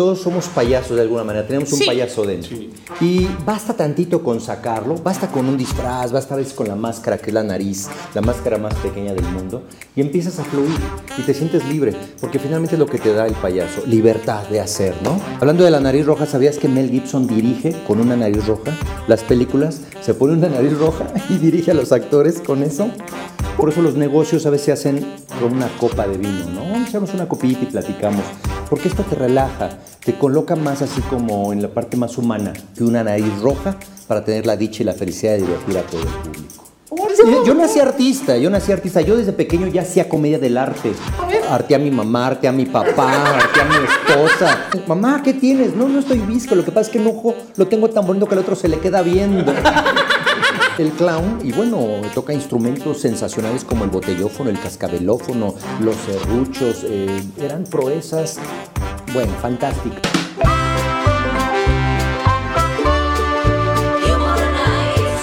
todos somos payasos de alguna manera, tenemos un Sí. payaso dentro. Y basta tantito con sacarlo, basta con un disfraz, basta a veces con la máscara que es la nariz, la máscara más pequeña del mundo, y empiezas a fluir y te sientes libre, porque finalmente es lo que te da el payaso, libertad de hacer, ¿no? Hablando de la nariz roja, ¿sabías que Mel Gibson dirige con una nariz roja las películas? Se pone una nariz roja y dirige a los actores con eso. Por eso los negocios a veces se hacen con una copa de vino, ¿no? Echarnos una copita y platicamos. Porque esto te relaja, te coloca más así como en la parte más humana que una nariz roja para tener la dicha y la felicidad de divertir a todo el público. Yo, yo nací artista, yo nací artista. Yo desde pequeño ya hacía comedia del arte. Arté a mi mamá, arté a mi papá, arté a mi esposa. Mamá, ¿qué tienes? No, no estoy visco. Lo que pasa es que el ojo lo tengo tan bonito que al otro se le queda viendo. El clown, y bueno, toca instrumentos sensacionales como el botellófono, el cascabelófono, los serruchos, eh, eran proezas, bueno, fantásticas. Humor Nights.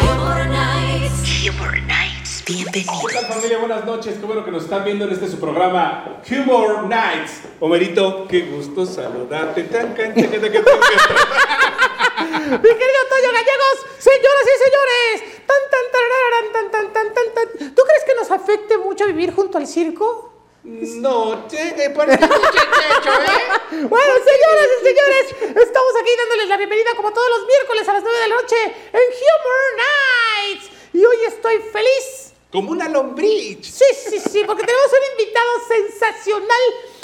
Humor Nights. Humor Nights, ¿Qué bienvenido. tal familia? Buenas noches, qué bueno que nos están viendo en este su programa Humor Nights. Homerito, qué gusto saludarte. Tan, can, tan, can, tan, can, tan, can. Mi querido Toño Gallegos, señoras y señores, tan tan tan tan tan tan tan. ¿Tú crees que nos afecte mucho vivir junto al circo? No, che, parece muchacho, ¿eh? Bueno, señoras y señores, estamos aquí dándoles la bienvenida como todos los miércoles a las 9 de la noche en Humor Nights. Y hoy estoy feliz. Como una lombriz. Sí, sí, sí, porque tenemos un invitado sensacional,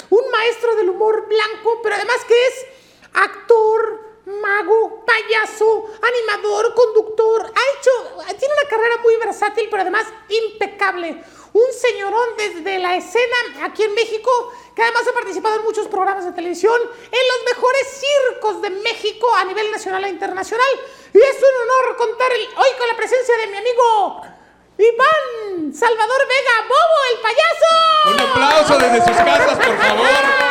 un maestro del humor blanco, pero además que es actor, mago, payaso, animador, conductor. Ha hecho, tiene una carrera muy versátil, pero además impecable. Un señorón desde la escena aquí en México, que además ha participado en muchos programas de televisión, en los mejores circos de México a nivel nacional e internacional. Y es un honor contar hoy con la presencia de mi amigo Iván Salvador Vega, Bobo el payaso. Un aplauso desde sus casas, por favor.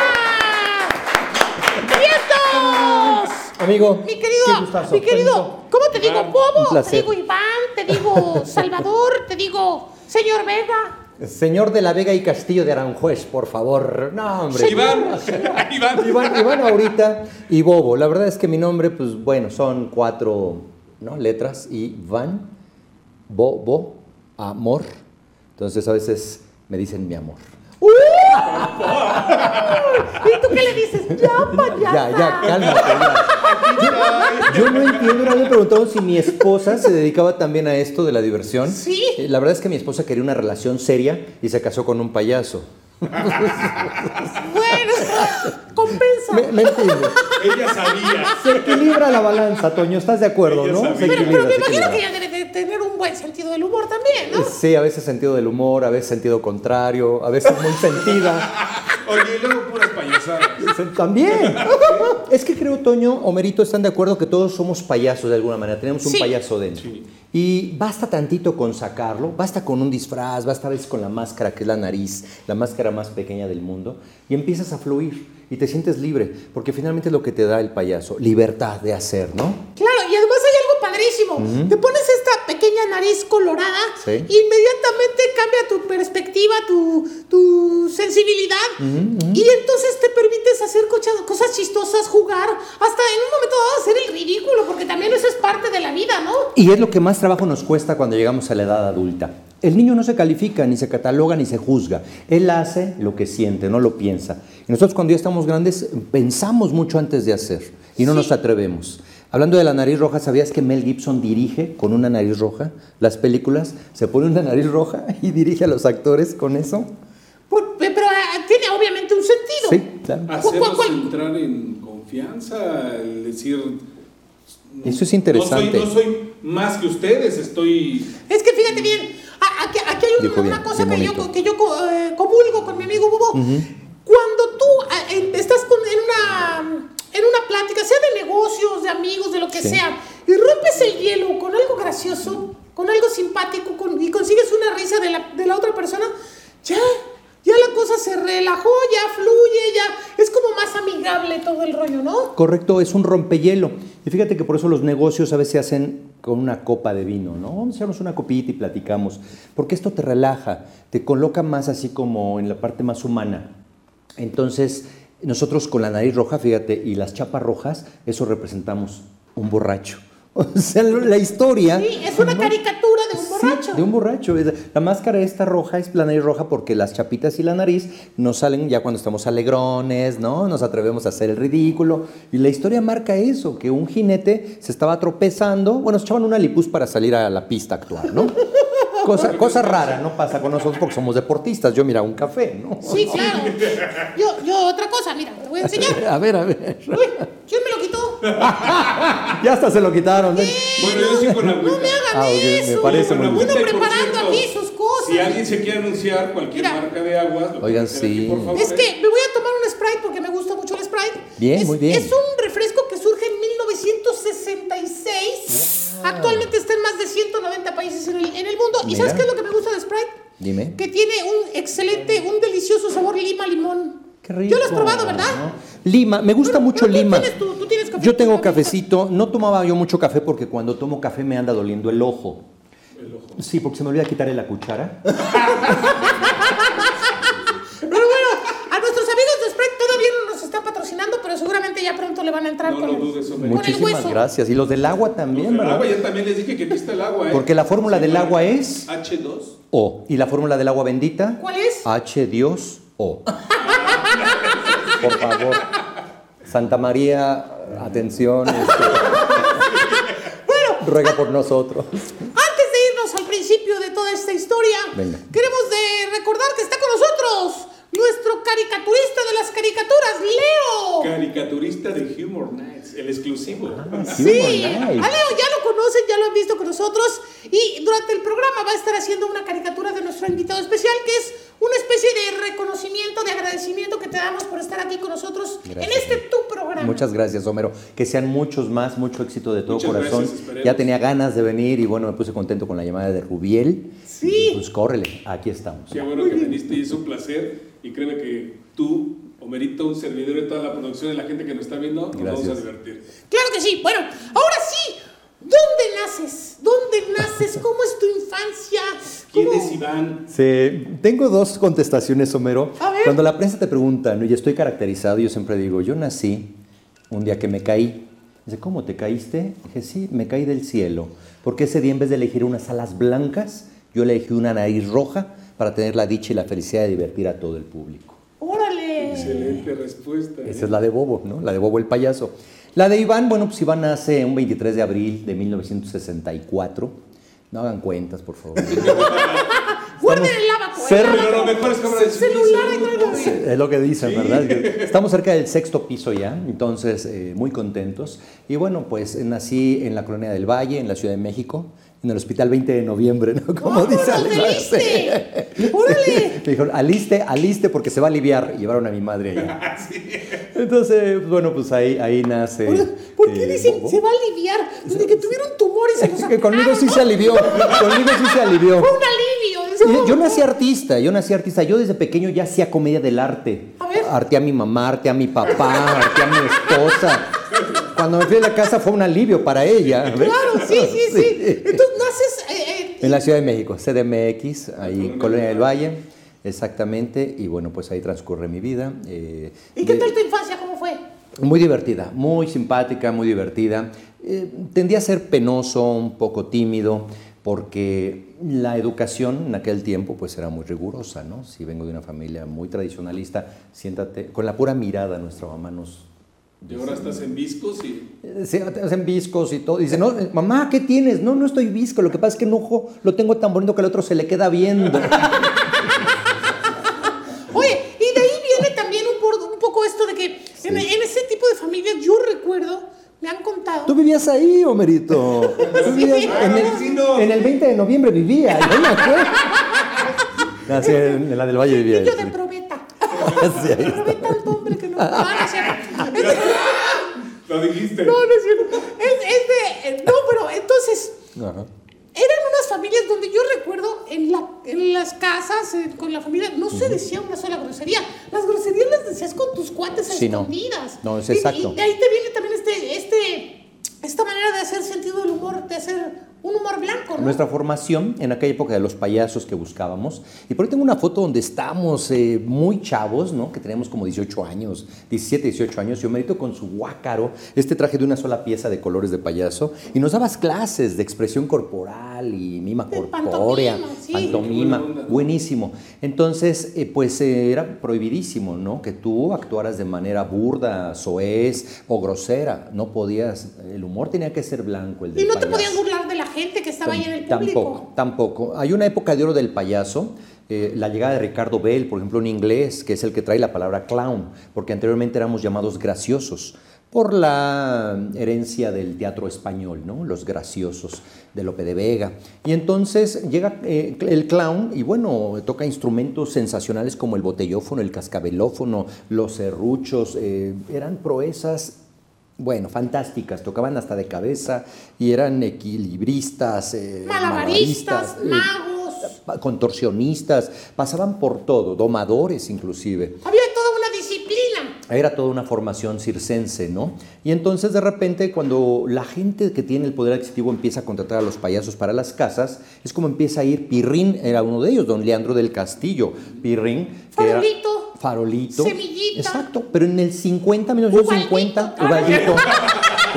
Amigo, Mi querido, qué gustazo. mi querido, ¿cómo te digo, Bobo? Te digo Iván, te digo Salvador, te digo señor Vega. Señor de la Vega y Castillo de Aranjuez, por favor. No, hombre. Iván, Iván. Iván, Iván ahorita y Bobo. La verdad es que mi nombre, pues bueno, son cuatro ¿no? letras. Iván, Bobo, amor. Entonces a veces me dicen mi amor. ¡Uh! ¿Y tú qué le dices? Ya, payasa. Ya, ya, cálmate. ya. Yo, yo no entiendo, una vez me preguntaron si mi esposa se dedicaba también a esto de la diversión. Sí. Eh, La verdad es que mi esposa quería una relación seria y se casó con un payaso. Bueno, compensa. ¿Me, me? Ella sabía. Se equilibra la balanza, Toño, ¿estás de acuerdo, Ella no? sabía. Se pero, equilibra, pero me imagino que ella debe de tener un buen sentido del humor también, ¿no? Sí, a veces sentido del humor, a veces sentido contrario, a veces muy sentida. Oye, y luego puras payasadas. También. Es que creo, Toño, Homerito, están de acuerdo que todos somos payasos de alguna manera, tenemos un Sí. payaso dentro. Y basta tantito con sacarlo, basta con un disfraz, basta a veces con la máscara que es la nariz, la máscara más pequeña del mundo, y empiezas a fluir y te sientes libre, porque finalmente es lo que te da el payaso, libertad de hacer, ¿no? Claro, además hay algo padrísimo. Te pones esta pequeña nariz colorada Sí. inmediatamente cambia tu perspectiva, tu, tu sensibilidad. Y entonces te permites hacer cosas chistosas, jugar, hasta en un momento dado hacer el ridículo, porque también eso es parte de la vida, ¿no? Y es lo que más trabajo nos cuesta cuando llegamos a la edad adulta. El niño no se califica, ni se cataloga, ni se juzga. Él hace lo que siente, no lo piensa. Y nosotros cuando ya estamos grandes pensamos mucho antes de hacer y no nos atrevemos. Hablando de la nariz roja, ¿sabías que Mel Gibson dirige con una nariz roja las películas? Se pone una nariz roja y dirige a los actores con eso. Por- pero ah, tiene obviamente un sentido. Sí, claro. Hacerlos ¿Cuál- cuál? entrar en confianza, el decir. Eso es interesante. No soy, no soy más que ustedes, estoy. Es que fíjate bien, aquí, aquí hay un- Dijo bien, una cosa que yo, que yo eh, comulgo con mi amigo Bubo. Cuando tú ah, en- estás con- en, una, en una plática, sea de negocios, de amigos, de lo que Sí. sea, y rompes el hielo con algo gracioso, con algo simpático, con- y consigues una risa de la, de la otra persona, ya, ya la cosa se relajó, ya fluye, ya es como más amigable todo el rollo, ¿no? Correcto, es un rompehielo. Y fíjate que por eso los negocios a veces se hacen con una copa de vino, ¿no? Vamos a echarnos una copita y platicamos. Porque esto te relaja, te coloca más así como en la parte más humana. Entonces, nosotros con la nariz roja, fíjate, y las chapas rojas, eso representamos un borracho. O sea, la historia. Sí, es una ¿no? caricatura de un Sí, borracho. de un borracho. La máscara esta roja es la nariz roja porque las chapitas y la nariz nos salen ya cuando estamos alegrones, ¿no? Nos atrevemos a hacer el ridículo. Y la historia marca eso, que un jinete se estaba tropezando. Bueno, se echaban una lipus para salir a la pista a actuar, ¿no? Cosa, cosa rara, no pasa con nosotros porque somos deportistas. Yo, mira, un café, ¿no? Sí, claro. Yo, yo otra cosa, mira, te voy a enseñar. A ver, a ver. Uy, ¿quién me lo? Ya hasta se lo quitaron. ¿eh? Bueno, yo sí con agüita. No me hagan Ah, ok, me eso. parece muy agüita, Uno preparando cierto, aquí sus cosas. Si alguien se quiere anunciar cualquier Mira. marca de aguas, lo puede Oigan, aquí, sí. por favor. Es que me voy a tomar un Sprite porque me gusta mucho el Sprite. Bien, Es- muy bien. Es un refresco que surge en 1966. Actualmente está en más de 190 países en el, en el mundo. ¿Y sabes qué es lo que me gusta de Sprite? Dime. Que tiene un excelente, un delicioso sabor lima-limón. Qué rico. Yo lo has probado, ¿verdad? ¿no? Lima, me gusta Pero- mucho pero tú Lima. tienes tu- tú tienes café, yo tengo cafecito, no tomaba yo mucho café porque cuando tomo café me anda doliendo el ojo. Sí, porque se me olvida quitarle la cuchara. Pero bueno, a nuestros amigos de Sprite todavía no nos están patrocinando, pero seguramente ya pronto le van a entrar No con, lo el, dudes, hombre. con el Muchísimas hueso. gracias. Y los del agua también, El ¿verdad? agua, ya también les dije que está el agua, ¿eh? Porque la fórmula del agua es H2. O. Y la fórmula del agua bendita. ¿Cuál es? H Dios O. Por favor. Santa María, atención. este, ruega por nosotros. Antes de irnos al principio de toda esta historia, Venga. queremos de recordar que está con nosotros nuestro caricaturista de las caricaturas, Leo. Caricaturista de Humor Nights, el exclusivo. Sí, Humor a Night. Leo ya lo conocen, ya lo han visto con nosotros y durante el programa va a estar haciendo una caricatura de nuestro invitado especial que es una especie de reconocimiento, de agradecimiento que te damos por estar aquí con nosotros Gracias. en este tu programa. Muchas gracias, Homero. Que sean muchos más, mucho éxito de todo Muchas corazón. gracias, ya tenía ganas de venir y bueno, me puse contento con la llamada de Rubiel. Sí. Y pues córrele, aquí estamos. Qué bueno que viniste y es un placer. Y créeme que tú, Homerito, un servidor de toda la producción y la gente que nos está viendo, nos vamos a Gracias. divertir. Claro que sí. Bueno, ahora sí. ¿Dónde naces? ¿Dónde naces? ¿Cómo es tu infancia? ¿Quién ¿Cómo- es Iván? Sí, tengo dos contestaciones, Homero. A ver. Cuando la prensa te pregunta, ¿no? y estoy caracterizado, yo siempre digo, yo nací un día que me caí. Dice, ¿cómo te caíste? Dije, sí, me caí del cielo. Porque ese día en vez de elegir unas alas blancas, yo elegí una nariz roja para tener la dicha y la felicidad de divertir a todo el público. Órale. Excelente respuesta. ¿eh? Esa es la de Bobo, ¿no? La de Bobo el payaso. La de Iván, bueno, pues Iván nace un 23 de abril de 1964. No hagan cuentas, por favor. Guarden el lavacuela. Ser- Pero lo mejor es de Celular y Es lo que dicen, ¿verdad? Estamos cerca del sexto piso ya, entonces eh, muy contentos. Y bueno, pues nací en la Colonia del Valle, en la Ciudad de México, en el Hospital 20 de Noviembre, ¿no? Como ¡Vámonos dice del Alex. Iste! ¡Órale! Me dijeron, aliste, aliste porque se va a aliviar. Y llevaron a mi madre allá. Entonces, bueno, pues ahí, ahí nace. ¿Por qué eh, dicen Bobo. se va a aliviar? Desde que tuvieron tumores se los que conmigo sí se alivió. Conmigo sí se alivió. Fue un alivio. "Oh, yo nací artista, yo nací artista. Yo desde pequeño ya hacía comedia del arte. A ver. Arté a mi mamá, arté a mi papá, arté a mi esposa. Cuando me fui a la casa fue un alivio para ella. ¿ves? Claro, sí, sí, sí. Entonces naces. eh, eh, En la Ciudad de México, CDMX, ahí en Colonia del Valle, exactamente. Y bueno, pues ahí transcurre mi vida. eh, ¿Y qué de- tal tu infancia? ¿Cómo fue? Muy divertida, muy simpática, muy divertida. Eh, tendía a ser penoso, un poco tímido, porque la educación en aquel tiempo pues era muy rigurosa, ¿no? Si vengo de una familia muy tradicionalista, siéntate, con la pura mirada nuestra mamá nos... Y ahora estás en viscos y. eh, Se hacen viscos y todo. Dice, no, eh, mamá, ¿qué tienes? No, no estoy visco. Lo que pasa es que un ojo lo tengo tan bonito que el otro se le queda viendo. Oye, y de ahí viene también un, por- un poco esto de que en, en ese tipo de familias, yo recuerdo, me han contado. Tú vivías ahí, Homerito. Tú vivías en, Ah, el, vecino. en el 20 de noviembre vivía. Yo me acuerdo. Ah, sí, en la del Valle vivía. Sí. de probeta. Sí. Probeta tanto hombre que no. No, no cierto. Lo dijiste. No, no es cierto. Es, es de. eh, No, pero entonces. Ajá. Eran unas familias donde yo recuerdo en la en las casas, eh, con la familia, no se decía una sola grosería. Las groserías las decías con tus cuates Sí, no. escondidas. No, es Y- exacto. Y, de ahí te viene también este, este, esta manera de hacer sentido del humor, de hacer un humor blanco, ¿no? Nuestra formación en aquella época de los payasos que buscábamos. Y por ahí tengo una foto donde estamos eh, muy chavos, ¿no? Que tenemos como 18 años, 17, 18 años. Y Homerito con su guácaro, este traje de una sola pieza de colores de payaso. Y nos dabas clases de expresión corporal y mima De corpórea. pantomima, sí. pantomima. Buenísimo. Entonces, eh, pues eh, era prohibidísimo, ¿no? Que tú actuaras de manera burda, soez o grosera. No podías, el humor tenía que ser blanco. El Y del no te payaso. podías burlar gente que estaba ahí en el público. Tampoco, tampoco. Hay una época de oro del payaso. eh, la llegada de Ricardo Bell, por ejemplo, en inglés, que es el que trae la palabra clown, porque anteriormente éramos llamados graciosos por la herencia del teatro español, ¿no? Los graciosos de Lope de Vega. Y entonces llega eh, el clown y bueno, toca instrumentos sensacionales como el botellófono, el cascabelófono, los serruchos, eh, eran proezas bueno, fantásticas, tocaban hasta de cabeza y eran equilibristas, eh, Malabaristas, eh, magos. contorsionistas, pasaban por todo, domadores inclusive. Había toda una disciplina. Era toda una formación circense, ¿no? Y entonces de repente cuando la gente que tiene el poder adquisitivo empieza a contratar a los payasos para las casas, es como empieza a ir Pirrín, era uno de ellos, don Leandro del Castillo, Pirrín. que era- Farolito. Semillita. Exacto, pero en el 50, 1950, Ubaldito. Ubaldito.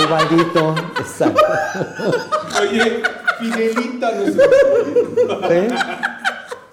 Ubaldito, exacto. Oye, Fidelita, nuestro- ¿Eh?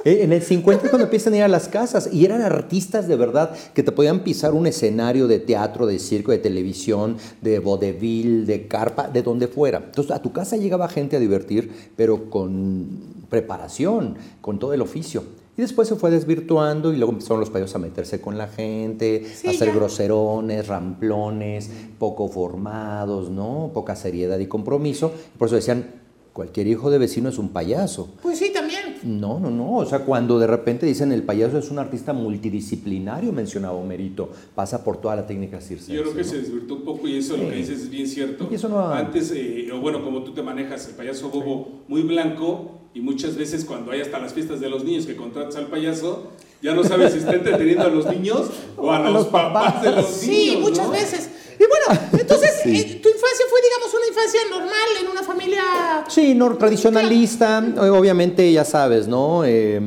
Eh, En el 50 es cuando empiezan a ir a las casas y eran artistas de verdad que te podían pisar un escenario de teatro, de circo, de televisión, de vodevil, de carpa, de donde fuera. Entonces a tu casa llegaba gente a divertir, pero con preparación, con todo el oficio. Y después se fue desvirtuando y luego empezaron los payasos a meterse con la gente, Sí, a ser groserones, ramplones, poco formados, ¿no? Poca seriedad y compromiso. Por eso decían, cualquier hijo de vecino es un payaso. Pues sí, también. No, no, no. O sea, cuando de repente dicen el payaso es un artista multidisciplinario, mencionaba Homerito, pasa por toda la técnica circense. Yo creo que ¿no? se desvirtuó un poco y eso lo que dices es bien cierto. Y eso no- Antes, eh, o bueno, como tú te manejas, el payaso bobo muy blanco y muchas veces cuando hay hasta las fiestas de los niños que contratas al payaso, ya no sabes si está entreteniendo a los niños o a, los, los papás, papás. de los Sí, niños. muchas ¿no? veces. Y bueno, entonces, Sí. eh, tu infancia fue, digamos, una infancia normal en una familia. Sí, no, tradicionalista, eh, obviamente ya sabes, ¿no? Eh,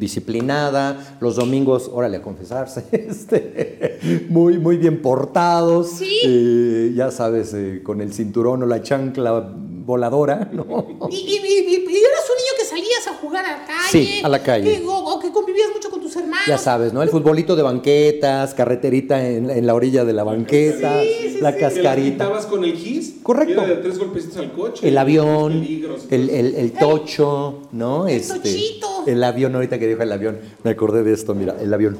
disciplinada, los domingos, órale a confesarse, este, muy, muy bien portados, Sí. eh, ya sabes, eh, con el cinturón o la chancla voladora, ¿no? Y, y- y- y- salías a jugar a la calle. Sí, a la calle. que- o, o que convivías mucho con tus hermanos. Ya sabes, ¿no? El futbolito de banquetas, carreterita en, en la orilla de la banqueta, Sí, sí, la sí. ¿Te cascarita. quitabas con el gis? Correcto. Era de tres golpecitos al coche. El avión, Peligros. el, el, el tocho, ¿no? El tochito. Este, el avión, ahorita que dijo el avión, me acordé de esto, mira, el avión.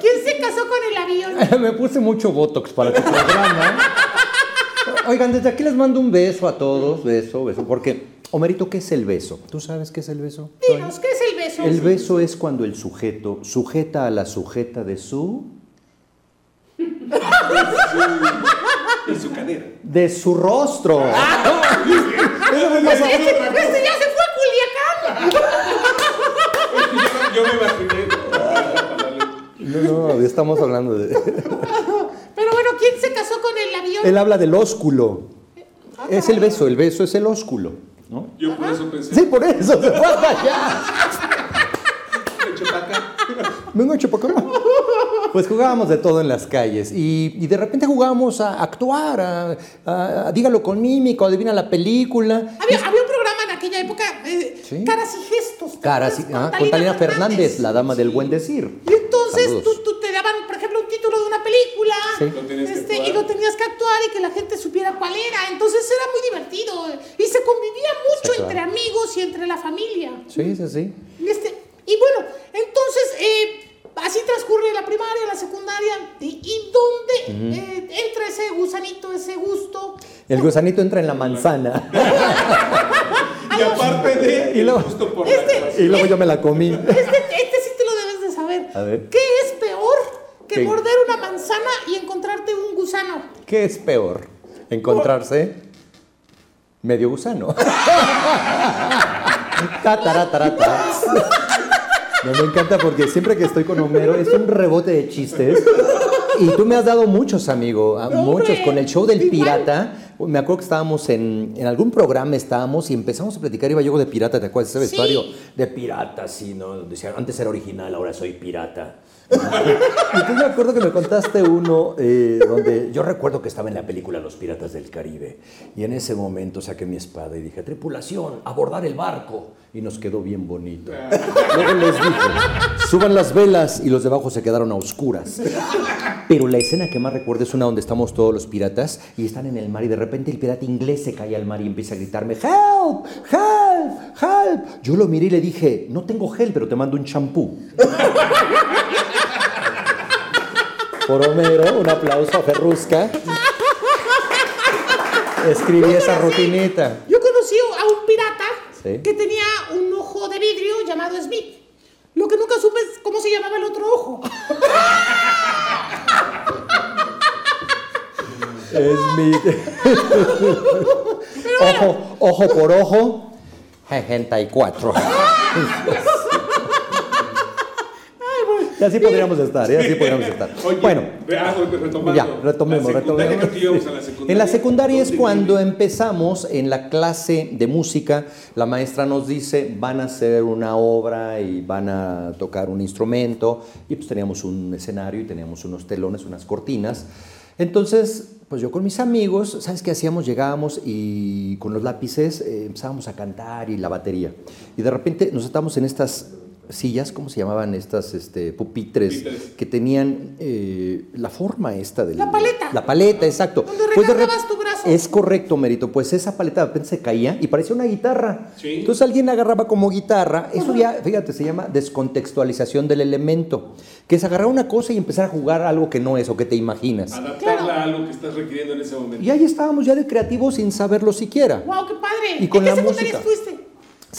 ¿Quién se casó con el avión? me puse mucho Botox para tu programa. Oigan, desde aquí les mando un beso a todos, beso, beso, porque, Homerito, ¿qué es el beso? ¿Tú sabes qué es el beso? Dinos, ¿qué es el beso? El beso es cuando el sujeto sujeta a la sujeta de su... Y su cadera. de su rostro. Ah. Eso me pasó. Este, este ya se fue a Culiacán. Yo me imaginé. No, no, estamos hablando de... Pero bueno, ¿quién se Él habla del ósculo. Es el beso, el beso es el ósculo, ¿no? Yo por eso pensé. Sí, por eso se fue hasta allá. Vengo chupacá. Pues jugábamos de todo en las calles y, y de repente jugábamos a actuar, a, a- a dígalo con mímico, adivina la película. Había, un aquella época, eh, Sí. Caras y Gestos. ¿te Caras, y- ah, con Talina Fernández, la dama del buen decir. Y entonces tú, tú te daban, por ejemplo, un título de una película Sí. Este, y lo tenías que actuar y que la gente supiera cuál era. Entonces era muy divertido eh, y se convivía mucho Sí, claro. entre amigos y entre la familia. Sí, sí, sí. Y, este, y bueno, entonces eh, así transcurre la primaria, la secundaria. ¿Y, y dónde eh, entra ese gusanito, ese gusto? El gusanito entra en la manzana Y aparte de. Y luego- justo por Este- la y luego yo me la comí. Este, este sí te lo debes de saber. A ver. ¿Qué es peor que ¿Qué? morder una manzana y encontrarte un gusano? ¿Qué es peor? ¿Encontrarse? medio gusano. No, me encanta porque siempre que estoy con Homero es un rebote de chistes. Y tú me has dado muchos, amigo, a muchos. Con el show del igual. pirata, me acuerdo que estábamos en, en algún programa, estábamos y empezamos a platicar, iba yo de pirata, ¿te acuerdas? Ese Sí. vestuario de pirata, sí, ¿no? Decía, antes era original, ahora soy pirata. Tú me acuerdo que me contaste uno eh, donde yo recuerdo que estaba en la película Los Piratas del Caribe y en ese momento saqué mi espada y dije, tripulación, abordar el barco. Y nos quedó bien bonito. Luego les dije, suban las velas y los de abajo se quedaron a oscuras. Pero la escena que más recuerdo es una donde estamos todos los piratas y están en el mar y de repente el pirata inglés se cae al mar y empieza a gritarme, help, help, help. Yo lo miré y le dije, no tengo gel, pero te mando un champú. Por Homero, un aplauso a Ferrusca. Escribí esa rutinita. Yo conocí a un pirata Sí. que tenía un ojo de vidrio llamado Smith. Lo que nunca supe es cómo se llamaba el otro ojo. Mi... ojo, ojo por ojo, 64. Y así podríamos estar, y así podríamos estar. Oye, bueno, ah, retomando. ya, retomemos, La secundaria, retomemos. la. En la secundaria es ¿Dónde cuando empezamos en la clase de música, la maestra nos dice, van a hacer una obra y van a tocar un instrumento, y pues teníamos un escenario y teníamos unos telones, unas cortinas. Entonces, pues yo con mis amigos, ¿sabes qué hacíamos? Llegábamos y con los lápices eh, empezábamos a cantar y la batería. Y de repente nos estábamos en estas sillas, ¿cómo se llamaban estas este, pupitres? Pupitres. Que tenían eh, la forma esta de La paleta. La paleta, exacto. Donde Pues de recargabas tu brazo. Es correcto, Mérito. Pues esa paleta de repente se caía y parecía una guitarra. Sí. Entonces alguien agarraba como guitarra. Eso ya, fíjate, se llama descontextualización del elemento. Que es agarrar una cosa y empezar a jugar algo que no es o que te imaginas. Adaptarla Claro. a algo que estás requiriendo en ese momento. Y ahí estábamos ya de creativos sin saberlo siquiera. ¡Wow, qué padre! Y con ¿En qué la secundaria música. fuiste?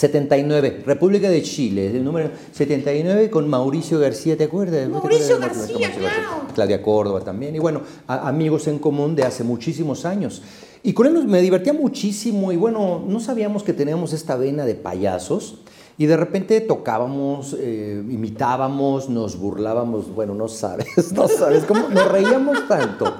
79, República de Chile, el número 79 con Mauricio García, ¿te acuerdas? Mauricio ¿Te acuerdas? García, claro. Claudia Córdoba también, y bueno, a- amigos en común de hace muchísimos años. Y con él nos- me divertía muchísimo y bueno, no sabíamos que teníamos esta vena de payasos. Y de repente tocábamos, eh, imitábamos, nos burlábamos, bueno, no sabes, no sabes, cómo nos reíamos tanto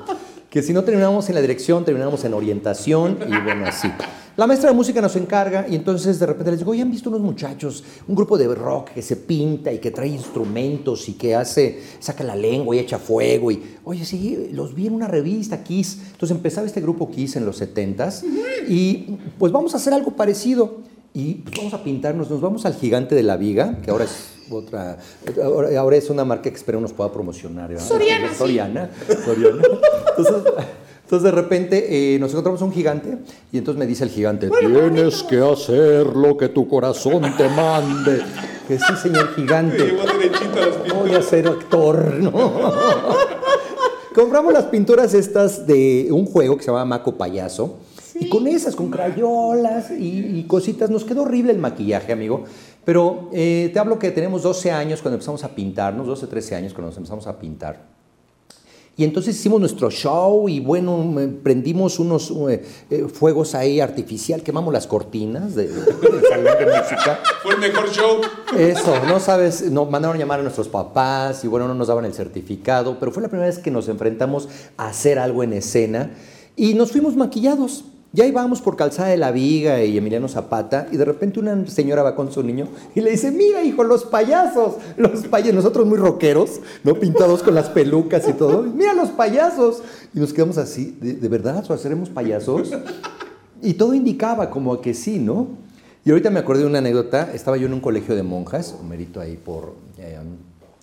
que si no terminábamos en la dirección, terminábamos en orientación y bueno, así. La maestra de música nos encarga y entonces de repente les digo, oye, ¿han visto unos muchachos, un grupo de rock que se pinta y que trae instrumentos y que hace, saca la lengua y echa fuego? Y, oye, sí, los vi en una revista, Kiss. Entonces empezaba este grupo Kiss en los 70s y pues vamos a hacer algo parecido. Y pues, vamos a pintarnos, nos vamos al gigante de la viga, que ahora es otra, ahora, ahora es una marca que espero nos pueda promocionar. ¿verdad? Soriana, sí. Soriana. Entonces, entonces de repente eh, nos encontramos a un gigante y entonces me dice el gigante, tienes que hacer lo que tu corazón te mande. Que sí, señor gigante. Voy a ser actor, ¿no? Compramos las pinturas estas de un juego que se llama Maco Payaso. Y con esas, con crayolas y, y cositas, nos quedó horrible el maquillaje, amigo. Pero eh, te hablo que tenemos 12 años cuando empezamos a pintarnos, 12, 13 años cuando nos empezamos a pintar. Y entonces hicimos nuestro show y bueno, prendimos unos eh, eh, fuegos ahí artificial, quemamos las cortinas de- salón de música. Fue el mejor show. Eso, no sabes, nos mandaron llamar a nuestros papás y bueno, no nos daban el certificado, pero fue la primera vez que nos enfrentamos a hacer algo en escena y nos fuimos maquillados. Ya íbamos por Calzada de la Viga y Emiliano Zapata y de repente una señora va con su niño y le dice, mira hijo, los payasos, los payasos, nosotros muy rockeros, ¿no? Pintados con las pelucas y todo, mira los payasos. Y nos quedamos así, ¿de, de verdad o seremos payasos? Y todo indicaba como que sí, ¿no? Y ahorita me acordé de una anécdota. Estaba yo en un colegio de monjas, un merito ahí por. eh,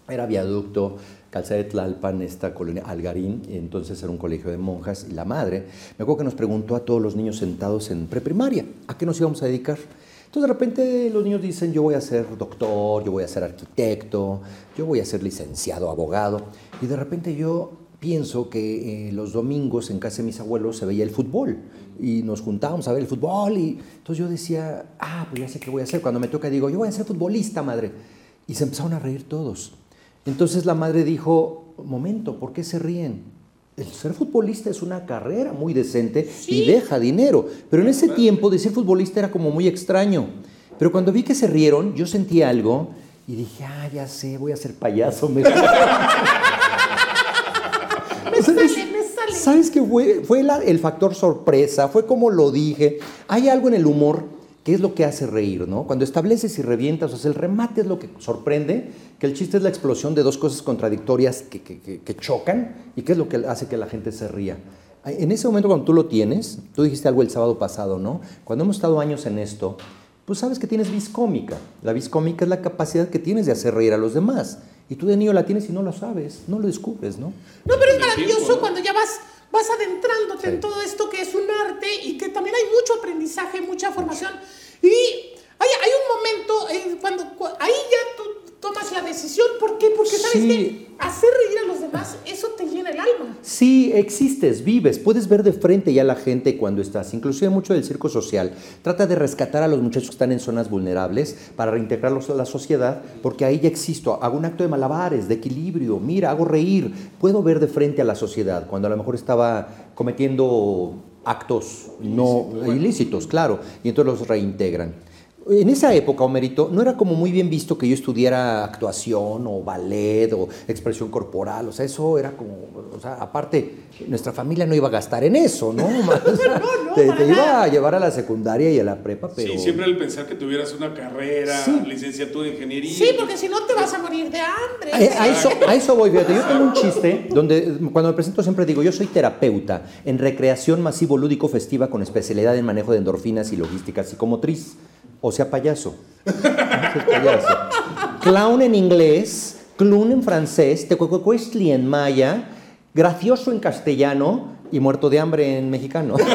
era viaducto, calzada de Tlalpan, esta colonia Algarín, entonces era un colegio de monjas. Y la madre, me acuerdo que nos preguntó a todos los niños sentados en preprimaria, ¿a qué nos íbamos a dedicar? Entonces de repente los niños dicen, yo voy a ser doctor, yo voy a ser arquitecto, yo voy a ser licenciado, abogado. Y de repente yo pienso que eh, los domingos en casa de mis abuelos se veía el fútbol y nos juntábamos a ver el fútbol y entonces yo decía, ah, pues ya sé qué voy a hacer. Cuando me toca digo, yo voy a ser futbolista, madre. Y se empezaron a reír todos. Entonces la madre dijo, momento, ¿por qué se ríen? el ser futbolista es una carrera muy decente y deja dinero. Pero en ese tiempo decir futbolista era como muy extraño. Pero cuando vi que se rieron, yo sentí algo y dije, ah, ya sé, voy a ser payaso. mejor". Me sale, me sale. ¿Sabes qué fue? Fue la- el factor sorpresa, fue como lo dije. Hay algo en el humor que es lo que hace reír, ¿no? Cuando estableces y revientas, o sea, el remate es lo que sorprende, que el chiste es la explosión de dos cosas contradictorias que, que- que- que chocan y que es lo que hace que la gente se ría. En ese momento cuando tú lo tienes, tú dijiste algo el sábado pasado, ¿no? Cuando hemos estado años en esto, pues sabes que tienes vis cómica. La vis cómica es la capacidad que tienes de hacer reír a los demás. Y tú de niño la tienes y no lo sabes, no lo descubres, ¿no? No, pero es maravilloso cuando ya vas, vas adentrándote Sí. en todo esto que es un arte y que también hay mucho aprendizaje, mucha formación. Y hay, hay un momento eh, cuando cu- ahí ya tú tomas la decisión. ¿Por qué? Porque sabes Sí. que hacer reír a los demás, eso te llena el alma. Sí, existes, vives, puedes ver de frente ya a la gente cuando estás, inclusive mucho del circo social, trata de rescatar a los muchachos que están en zonas vulnerables para reintegrarlos a la sociedad, porque ahí ya existo, hago un acto de malabares, de equilibrio, mira, hago reír, puedo ver de frente a la sociedad, cuando a lo mejor estaba cometiendo actos no ilícitos, claro, y entonces los reintegran. En esa época, Homerito, no era como muy bien visto que yo estudiara actuación o ballet o expresión corporal, o sea, eso era como, o sea, aparte, nuestra familia no iba a gastar en eso, ¿no? O sea, no, te, para te iba a llevar a la secundaria y a la prepa, pero... Sí, siempre el pensar que tuvieras una carrera, Sí. licenciatura en ingeniería. Sí, porque si no te vas a morir de hambre. A, a eso, a eso voy, fíjate, yo tengo un chiste donde cuando me presento siempre digo, yo soy terapeuta en recreación masivo lúdico festiva con especialidad en manejo de endorfinas y logística psicomotriz, o sea, payaso. Payaso. Clown en inglés, clown en francés, tecuecuecuestli en maya, gracioso en castellano y muerto de hambre en mexicano. Te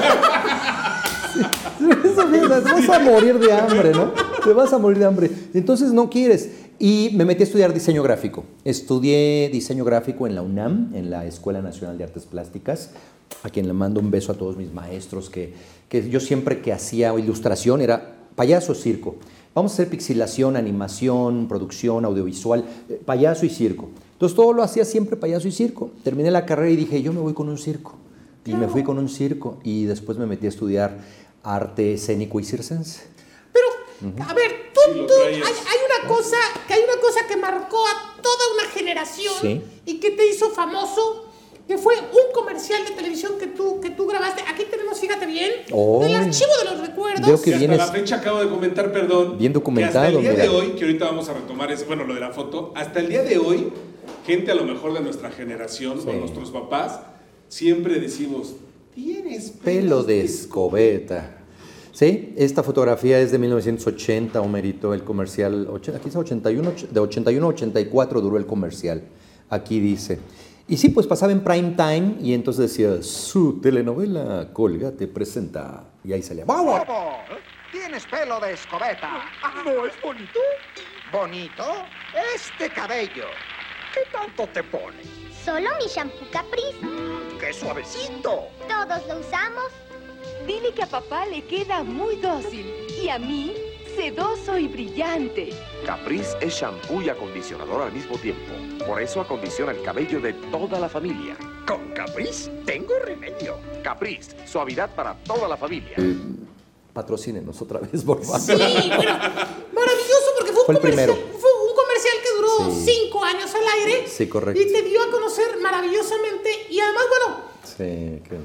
vas a morir de hambre, ¿no? Te vas a morir de hambre. Entonces no quieres. Y me metí a estudiar diseño gráfico. Estudié diseño gráfico en la UNAM, en la Escuela Nacional de Artes Plásticas, a quien le mando un beso a todos mis maestros, que, que yo siempre que hacía ilustración era payaso circo. Vamos a hacer pixilación, animación, producción, audiovisual, eh, payaso y circo. Entonces todo lo hacía siempre payaso y circo. Terminé la carrera y dije, yo me voy con un circo. Y me fui con un circo y después me metí a estudiar arte escénico y circense. Pero, a ver, tú, Sí, tú- hay, una cosa, que hay una cosa que marcó a toda una generación Sí. y que te hizo famoso, que fue un comercial de televisión que tú, que tú grabaste. Aquí tenemos, fíjate bien, Oh. el archivo de los recuerdos. Veo que Que hasta vienes- la fecha acabo de comentar, perdón. Bien documentado, que hasta el día mira. de hoy, que ahorita vamos a retomar eso, bueno, lo de la foto, hasta el día de hoy, gente a lo mejor de nuestra generación o Sí. nuestros papás, siempre decimos, tienes Pelo de escobeta. Sí, esta fotografía es de 1980, Homerito, el comercial, aquí dice 81, och- de 81 a 84 duró el comercial, aquí dice. Y sí, pues pasaba en prime time y entonces decía, su telenovela Colgate presenta, y ahí salía. Bobo, tienes pelo de escobeta. ¿No es bonito? ¿Bonito? Este cabello. ¿Qué tanto te pone? Solo mi shampoo Caprice. ¡Qué suavecito! Todos lo usamos. Dile que a papá le queda muy dócil y a mí sedoso y brillante. Caprice es shampoo y acondicionador al mismo tiempo. Por eso acondiciona el cabello de toda la familia. Con Caprice tengo remedio. Caprice, suavidad para toda la familia. Patrocínenos otra vez, por favor. Sí, bueno, maravilloso porque fue un, Fue el comercial, primero. fue un comercial que duró Sí. cinco años al aire. Sí, correcto. Y te dio a conocer maravillosamente. Y además, bueno, Sí, que-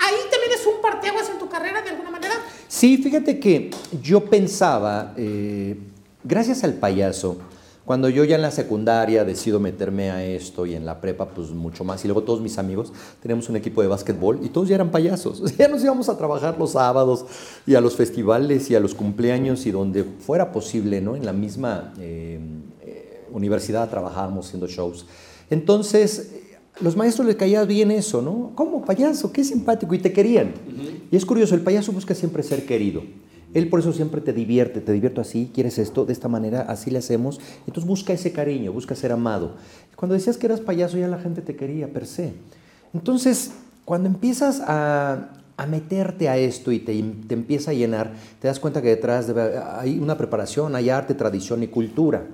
ahí también es un parteaguas en tu carrera de alguna manera. Sí, fíjate que yo pensaba, eh, gracias al payaso, cuando yo ya en la secundaria decido meterme a esto y en la prepa pues mucho más, y luego todos mis amigos tenemos un equipo de básquetbol y todos ya eran payasos, ya nos íbamos a trabajar los sábados y a los festivales y a los cumpleaños y donde fuera posible, ¿no? En la misma eh, eh, universidad trabajábamos haciendo shows. Entonces, los maestros les caía bien eso, ¿no? ¿Cómo payaso? Qué simpático y te querían. Y es curioso, el payaso busca siempre ser querido. Él por eso siempre te divierte, te divierto así, quieres esto, de esta manera, así le hacemos. Entonces busca ese cariño, busca ser amado. Cuando decías que eras payaso ya la gente te quería per se. Entonces, cuando empiezas a, a meterte a esto y te, te empieza a llenar, te das cuenta que detrás debe- hay una preparación, hay arte, tradición y cultura.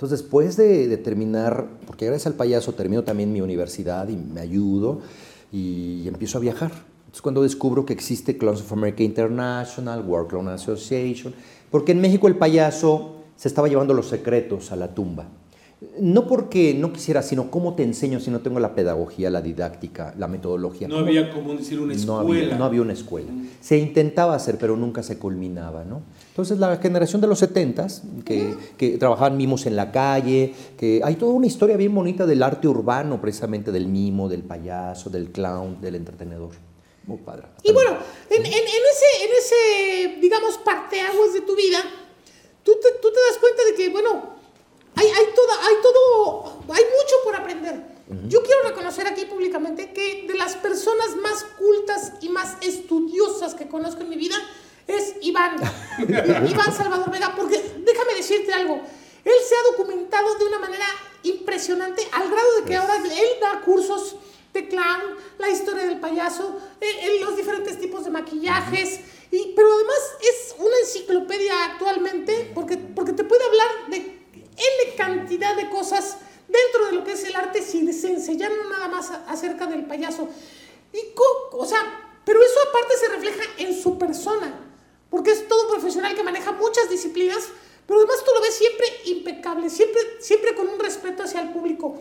Entonces, después de, de terminar, porque gracias al payaso termino también mi universidad y me ayudo, y, empiezo a viajar. Es cuando descubro que existe Clowns of America International, World Clown Association, porque en México el payaso se estaba llevando los secretos a la tumba. No porque no quisiera, sino cómo te enseño si no tengo la pedagogía, la didáctica, la metodología. No ¿Cómo? había como decir una No escuela. había, no había una escuela. Se intentaba hacer, pero nunca se culminaba, ¿no? Entonces la generación de los 70 que, que trabajaban mimos en la calle, que hay toda una historia bien bonita del arte urbano, precisamente del mimo, del payaso, del clown, del entretenedor. Muy padre. Y bueno, en, en- en ese, en ese, digamos, parteaguas de tu vida, tú te, tú te das cuenta de que, bueno, hay, hay, toda, hay todo, hay mucho por aprender. Yo quiero reconocer aquí públicamente que de las personas más cultas y más estudiosas que conozco en mi vida es Iván, Iván Salvador Vega, porque déjame decirte algo, él se ha documentado de una manera impresionante al grado de que ahora él da cursos de clown, la historia del payaso, eh, eh, los diferentes tipos de maquillajes, y, pero además es una enciclopedia actualmente porque, porque te puede hablar de N cantidad de cosas dentro de lo que es el arte circense, ya no nada más acerca del payaso. Y o sea, pero eso aparte se refleja en su persona, porque es todo un profesional que maneja muchas disciplinas, pero además tú lo ves siempre impecable, siempre, siempre con un respeto hacia el público.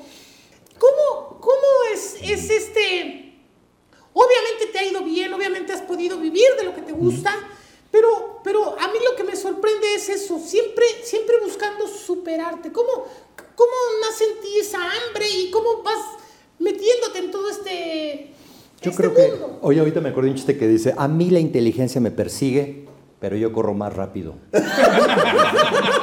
¿Cómo, cómo es, es este... Obviamente te ha ido bien, obviamente has podido vivir de lo que te gusta, pero, pero a mí lo que me sorprende es eso, siempre, siempre buscando superarte. ¿Cómo, ¿Cómo nace en ti esa hambre y cómo vas metiéndote en todo este, Yo este creo que, oye, ahorita me acuerdo de un chiste que dice, a mí la inteligencia me persigue, pero yo corro más rápido.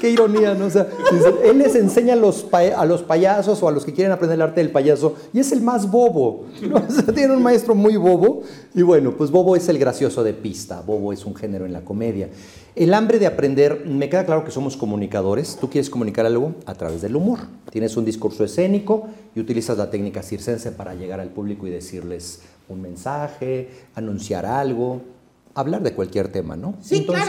Qué ironía, ¿no? O sea, dice, él les enseña a los, pa- a los payasos o a los que quieren aprender el arte del payaso y es el más bobo. ¿no? O sea, tiene un maestro muy bobo y bueno, pues bobo es el gracioso de pista, bobo es un género en la comedia. El hambre de aprender, me queda claro que somos comunicadores, tú quieres comunicar algo a través del humor. Tienes un discurso escénico y utilizas la técnica circense para llegar al público y decirles un mensaje, anunciar algo, hablar de cualquier tema, ¿no? Sí, claro.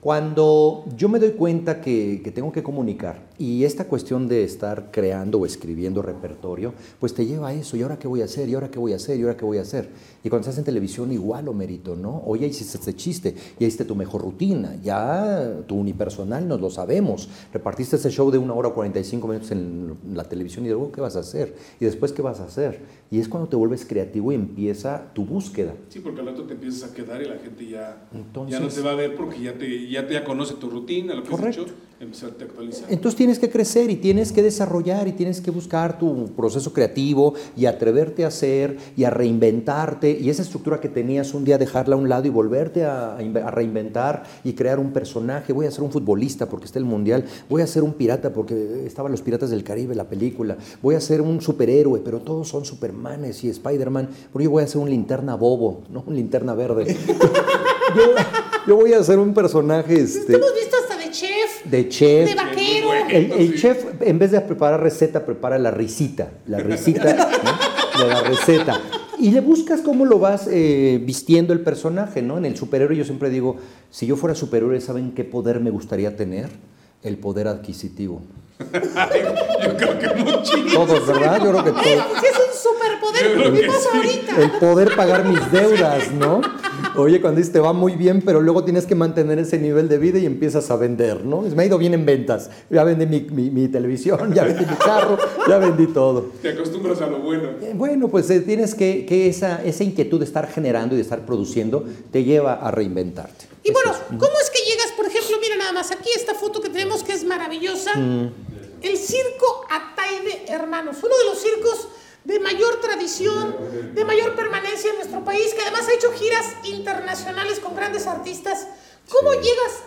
Cuando yo me doy cuenta que tengo que comunicar y esta cuestión de estar creando o escribiendo repertorio, pues te lleva a eso. ¿Y ahora qué voy a hacer? ¿Y ahora qué voy a hacer? ¿Y ahora qué voy a hacer? Y cuando estás en televisión, igual o mérito, ¿no? Oye, hiciste este chiste, ya hiciste tu mejor rutina, ya tu unipersonal nos lo sabemos. Repartiste ese show de una hora o 45 minutos en la televisión y luego, ¿qué vas a hacer? Y después, ¿qué vas a hacer? Y es cuando te vuelves creativo y empieza tu búsqueda. Sí, porque al rato te empiezas a quedar y la gente ya, Entonces- ya no te va a ver porque ya te, ya te ya conoce tu rutina, lo que Correcto. has hecho, empezarte a actualizar. Entonces tienes que crecer y tienes que desarrollar y tienes que buscar tu proceso creativo y atreverte a hacer y a reinventarte y esa estructura que tenías un día dejarla a un lado y volverte a, a inve- a reinventar y crear un personaje. Voy a ser un futbolista porque está el mundial. Voy a ser un pirata porque estaban los piratas del Caribe, la película. Voy a ser un superhéroe, pero todos son Supermanes y Spider-Man. Pero yo voy a ser un linterna bobo, no un linterna verde. yo, voy a ser un personaje este, hasta de chef, de chef. de vaquero. El, el chef, en vez de preparar receta, prepara la risita. La risita ¿no? de la receta. Y le buscas cómo lo vas eh, vistiendo el personaje, ¿no? En el superhéroe yo siempre digo, si yo fuera superhéroe, ¿saben qué poder me gustaría tener? El poder adquisitivo. Yo creo que muchísimo. Todos, ¿verdad? Yo creo que todos. es un superpoder. ¿Qué pasa ahorita? El poder pagar mis deudas, ¿no? Oye, cuando dices te va muy bien, pero luego tienes que mantener ese nivel de vida y empiezas a vender, ¿no? Me ha ido bien en ventas. Ya vendí mi, mi- mi televisión, ya vendí mi carro, ya vendí todo. Te acostumbras a lo bueno. Eh, Bueno, pues eh, tienes que, que esa, esa inquietud de estar generando y de estar produciendo te lleva a reinventarte. Y Es bueno, eso. ¿cómo es que llegas, por ejemplo, mira nada más, aquí esta foto que tenemos que es maravillosa, Mm. El circo Ataide Hermanos, uno de los circos de mayor tradición, de mayor permanencia en nuestro país, que además ha hecho giras internacionales con grandes artistas. ¿Cómo llegas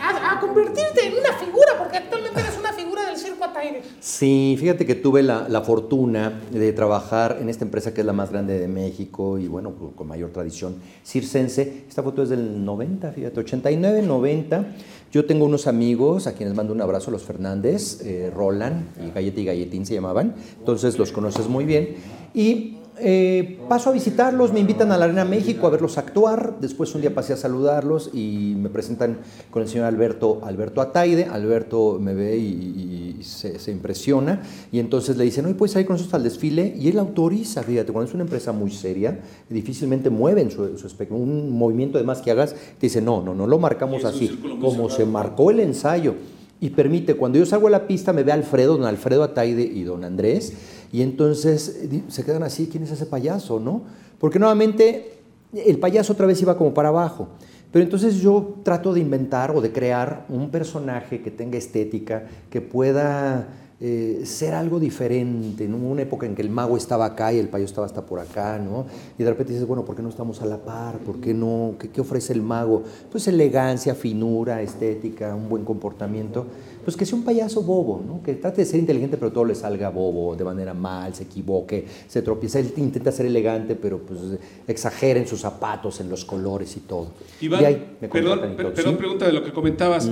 a, a convertirte en una figura? Porque actualmente eres una figura del circo Ataide. Sí, fíjate que tuve la, la fortuna de trabajar en esta empresa que es la más grande de México y bueno, con mayor tradición circense. Esta foto es del 90, fíjate, 89, 90. Yo tengo unos amigos a quienes mando un abrazo, los Fernández, eh, Roland y Galleta y Galletín se llamaban, entonces los conoces muy bien. Y eh, paso a visitarlos, me invitan a la Arena México a verlos actuar, después un día pasé a saludarlos y me presentan con el señor Alberto, Alberto Ataide, Alberto me ve y, se, se impresiona. Y entonces le dicen, oye, puedes salir con nosotros al desfile y él autoriza, fíjate, cuando es una empresa muy seria, difícilmente mueven su, su espectro, un movimiento de más que hagas, te dice, no, no, no lo marcamos así, como se marcó el ensayo. Y permite, cuando yo salgo a la pista me ve Alfredo, don Alfredo Ataide y don Andrés y entonces se quedan así, ¿quién es ese payaso, no? Porque nuevamente el payaso otra vez iba como para abajo. Pero entonces yo trato de inventar o de crear un personaje que tenga estética, que pueda eh, ser algo diferente, ¿no? Una época en que el mago estaba acá y el payaso estaba hasta por acá, ¿no? Y de repente dices, bueno, ¿por qué no estamos a la par? ¿Por qué no? ¿Qué, qué ofrece el mago? Pues elegancia, finura, estética, un buen comportamiento. Pues que sea un payaso bobo, ¿no? Que trate de ser inteligente, pero todo le salga bobo, de manera mal, se equivoque, se tropieza. Él intenta ser elegante, pero pues exagera en sus zapatos, en los colores y todo. Iván, y ahí me perdón, y todo, perdón, ¿sí? pregunta de lo que comentabas.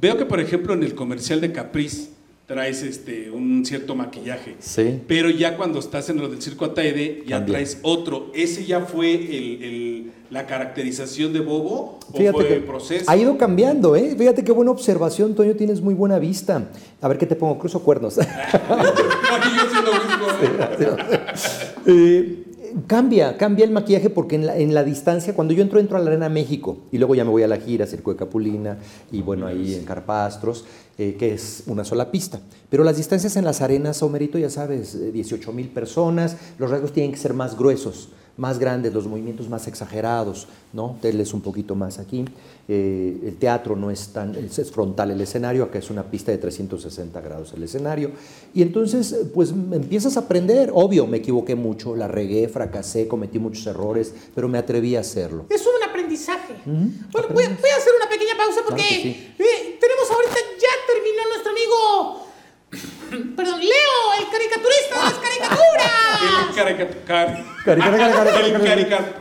Veo que, por ejemplo, en el comercial de Caprice traes este, un cierto maquillaje. Sí. Pero ya cuando estás en lo del circo Ataide, ya traes otro. ¿Ese ya fue el- el- la caracterización de Bobo? ¿O Fíjate fue que el proceso? ha ido cambiando, ¿eh? Fíjate qué buena observación, Toño, tienes muy buena vista. A ver qué te pongo, cruzo cuernos. ¿eh? Eh, cambia, cambia el maquillaje porque en la, en la distancia, cuando yo entro, entro a la Arena México y luego ya me voy a la gira, Circo de Capulina y bueno, ahí en Carpastros, eh, que es una sola pista. Pero las distancias en las arenas, Homerito, ya sabes, eh, 18 mil personas, los rasgos tienen que ser más gruesos, más grandes, los movimientos más exagerados, ¿no? Teles un poquito más aquí. Eh, el teatro no es tan, es, frontal el escenario, acá es una pista de 360 grados el escenario. Y entonces, eh, pues empiezas a aprender. Obvio, me equivoqué mucho, la regué, fracasé, cometí muchos errores, pero me atreví a hacerlo. Es un aprendizaje. Bueno, voy, voy a hacer una pequeña pausa porque Claro sí. eh, tenemos ahorita, ya terminó nuestro amigo, perdón, Leo, el caricaturista de las El, caricaturas. carica- cari- Cari- cari- cari- cari- el cari- carica-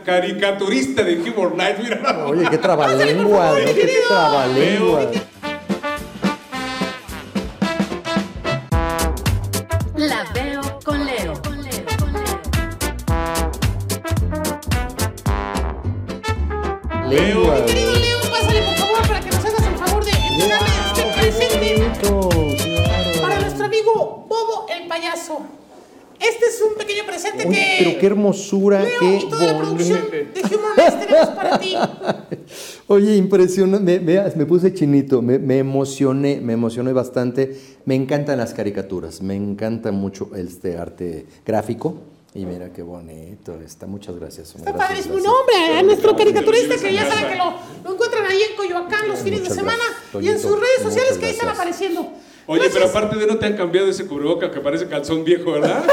caricaturista de Humor Night. Mira, Oye, qué trabalengua, ¿no? Qué trabalengua. Hermosura, Leo qué y toda la producción bonito. de Humor Nights tenemos para ti. Oye, impresionante, me, me- me puse chinito, me, me emocioné, me emocioné bastante. Me encantan las caricaturas, me encanta mucho este arte gráfico. Y mira qué bonito está, muchas gracias. Está gracias, padrísimo. gracias. No, hombre, a nuestro caricaturista que ya saben que lo, lo encuentran ahí en Coyoacán los fines de semana gracias, y en sus redes sociales que ahí están apareciendo. Oye, Gracias. pero aparte de no te han cambiado ese cubreboca que parece calzón viejo, ¿verdad?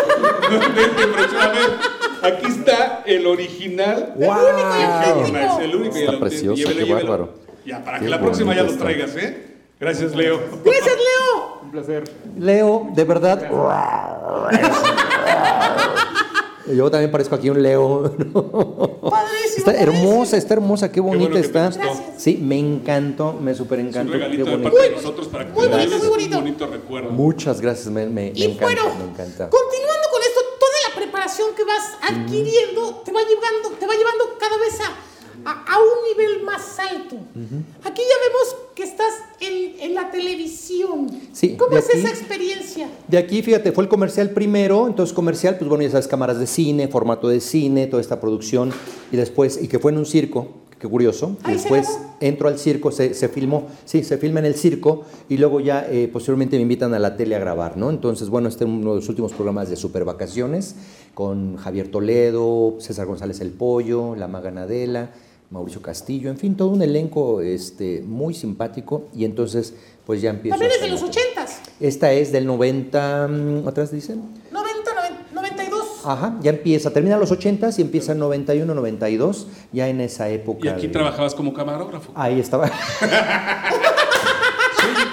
Aquí está el original. El único y auténtico. El único y Está el precioso, llévelo, qué llévelo. bárbaro. Ya, para Qué que la próxima ya los está. traigas, ¿eh? Gracias, Leo. Gracias, Leo. Un placer. Leo, de verdad. Yo también parezco aquí un Leo. Padrísimo. Está padrísimo. hermosa, está hermosa, qué bonita bueno te está. Sí, me encantó, me súper un encantó. Qué regalito de bonito. parte de nosotros para que Muy bonito, muy bonito. un bonito recuerdo. Muchas gracias, me, me- encanta, bueno, me encanta. continuando con esto, toda la preparación que vas adquiriendo te va llevando, te va llevando cada vez a, a- a un nivel más alto. Aquí ya vemos que estás en, en la televisión. Sí, ¿Cómo es aquí- esa experiencia? De aquí, fíjate, fue el comercial primero, entonces comercial, pues bueno, ya sabes, cámaras de cine, formato de cine, toda esta producción, y después, y que fue en un circo, qué curioso, y después entro al circo, se, se filmó, sí, se filma en el circo, y luego ya eh, posteriormente me invitan a la tele a grabar, ¿no? Entonces, bueno, este es uno de los últimos programas de Super Vacaciones, con Javier Toledo, César González El Pollo, La Maga Nadela, Mauricio Castillo, en fin, todo un elenco este, muy simpático, y entonces, pues ya empiezo También es de los ochentas. esta es del 90, mm, ¿atrás dicen? 90, 90, 92. Ajá, ya empieza, termina los 80 y empieza en 91, 92, ya en esa época. Y aquí de- trabajabas como camarógrafo. Ahí estaba.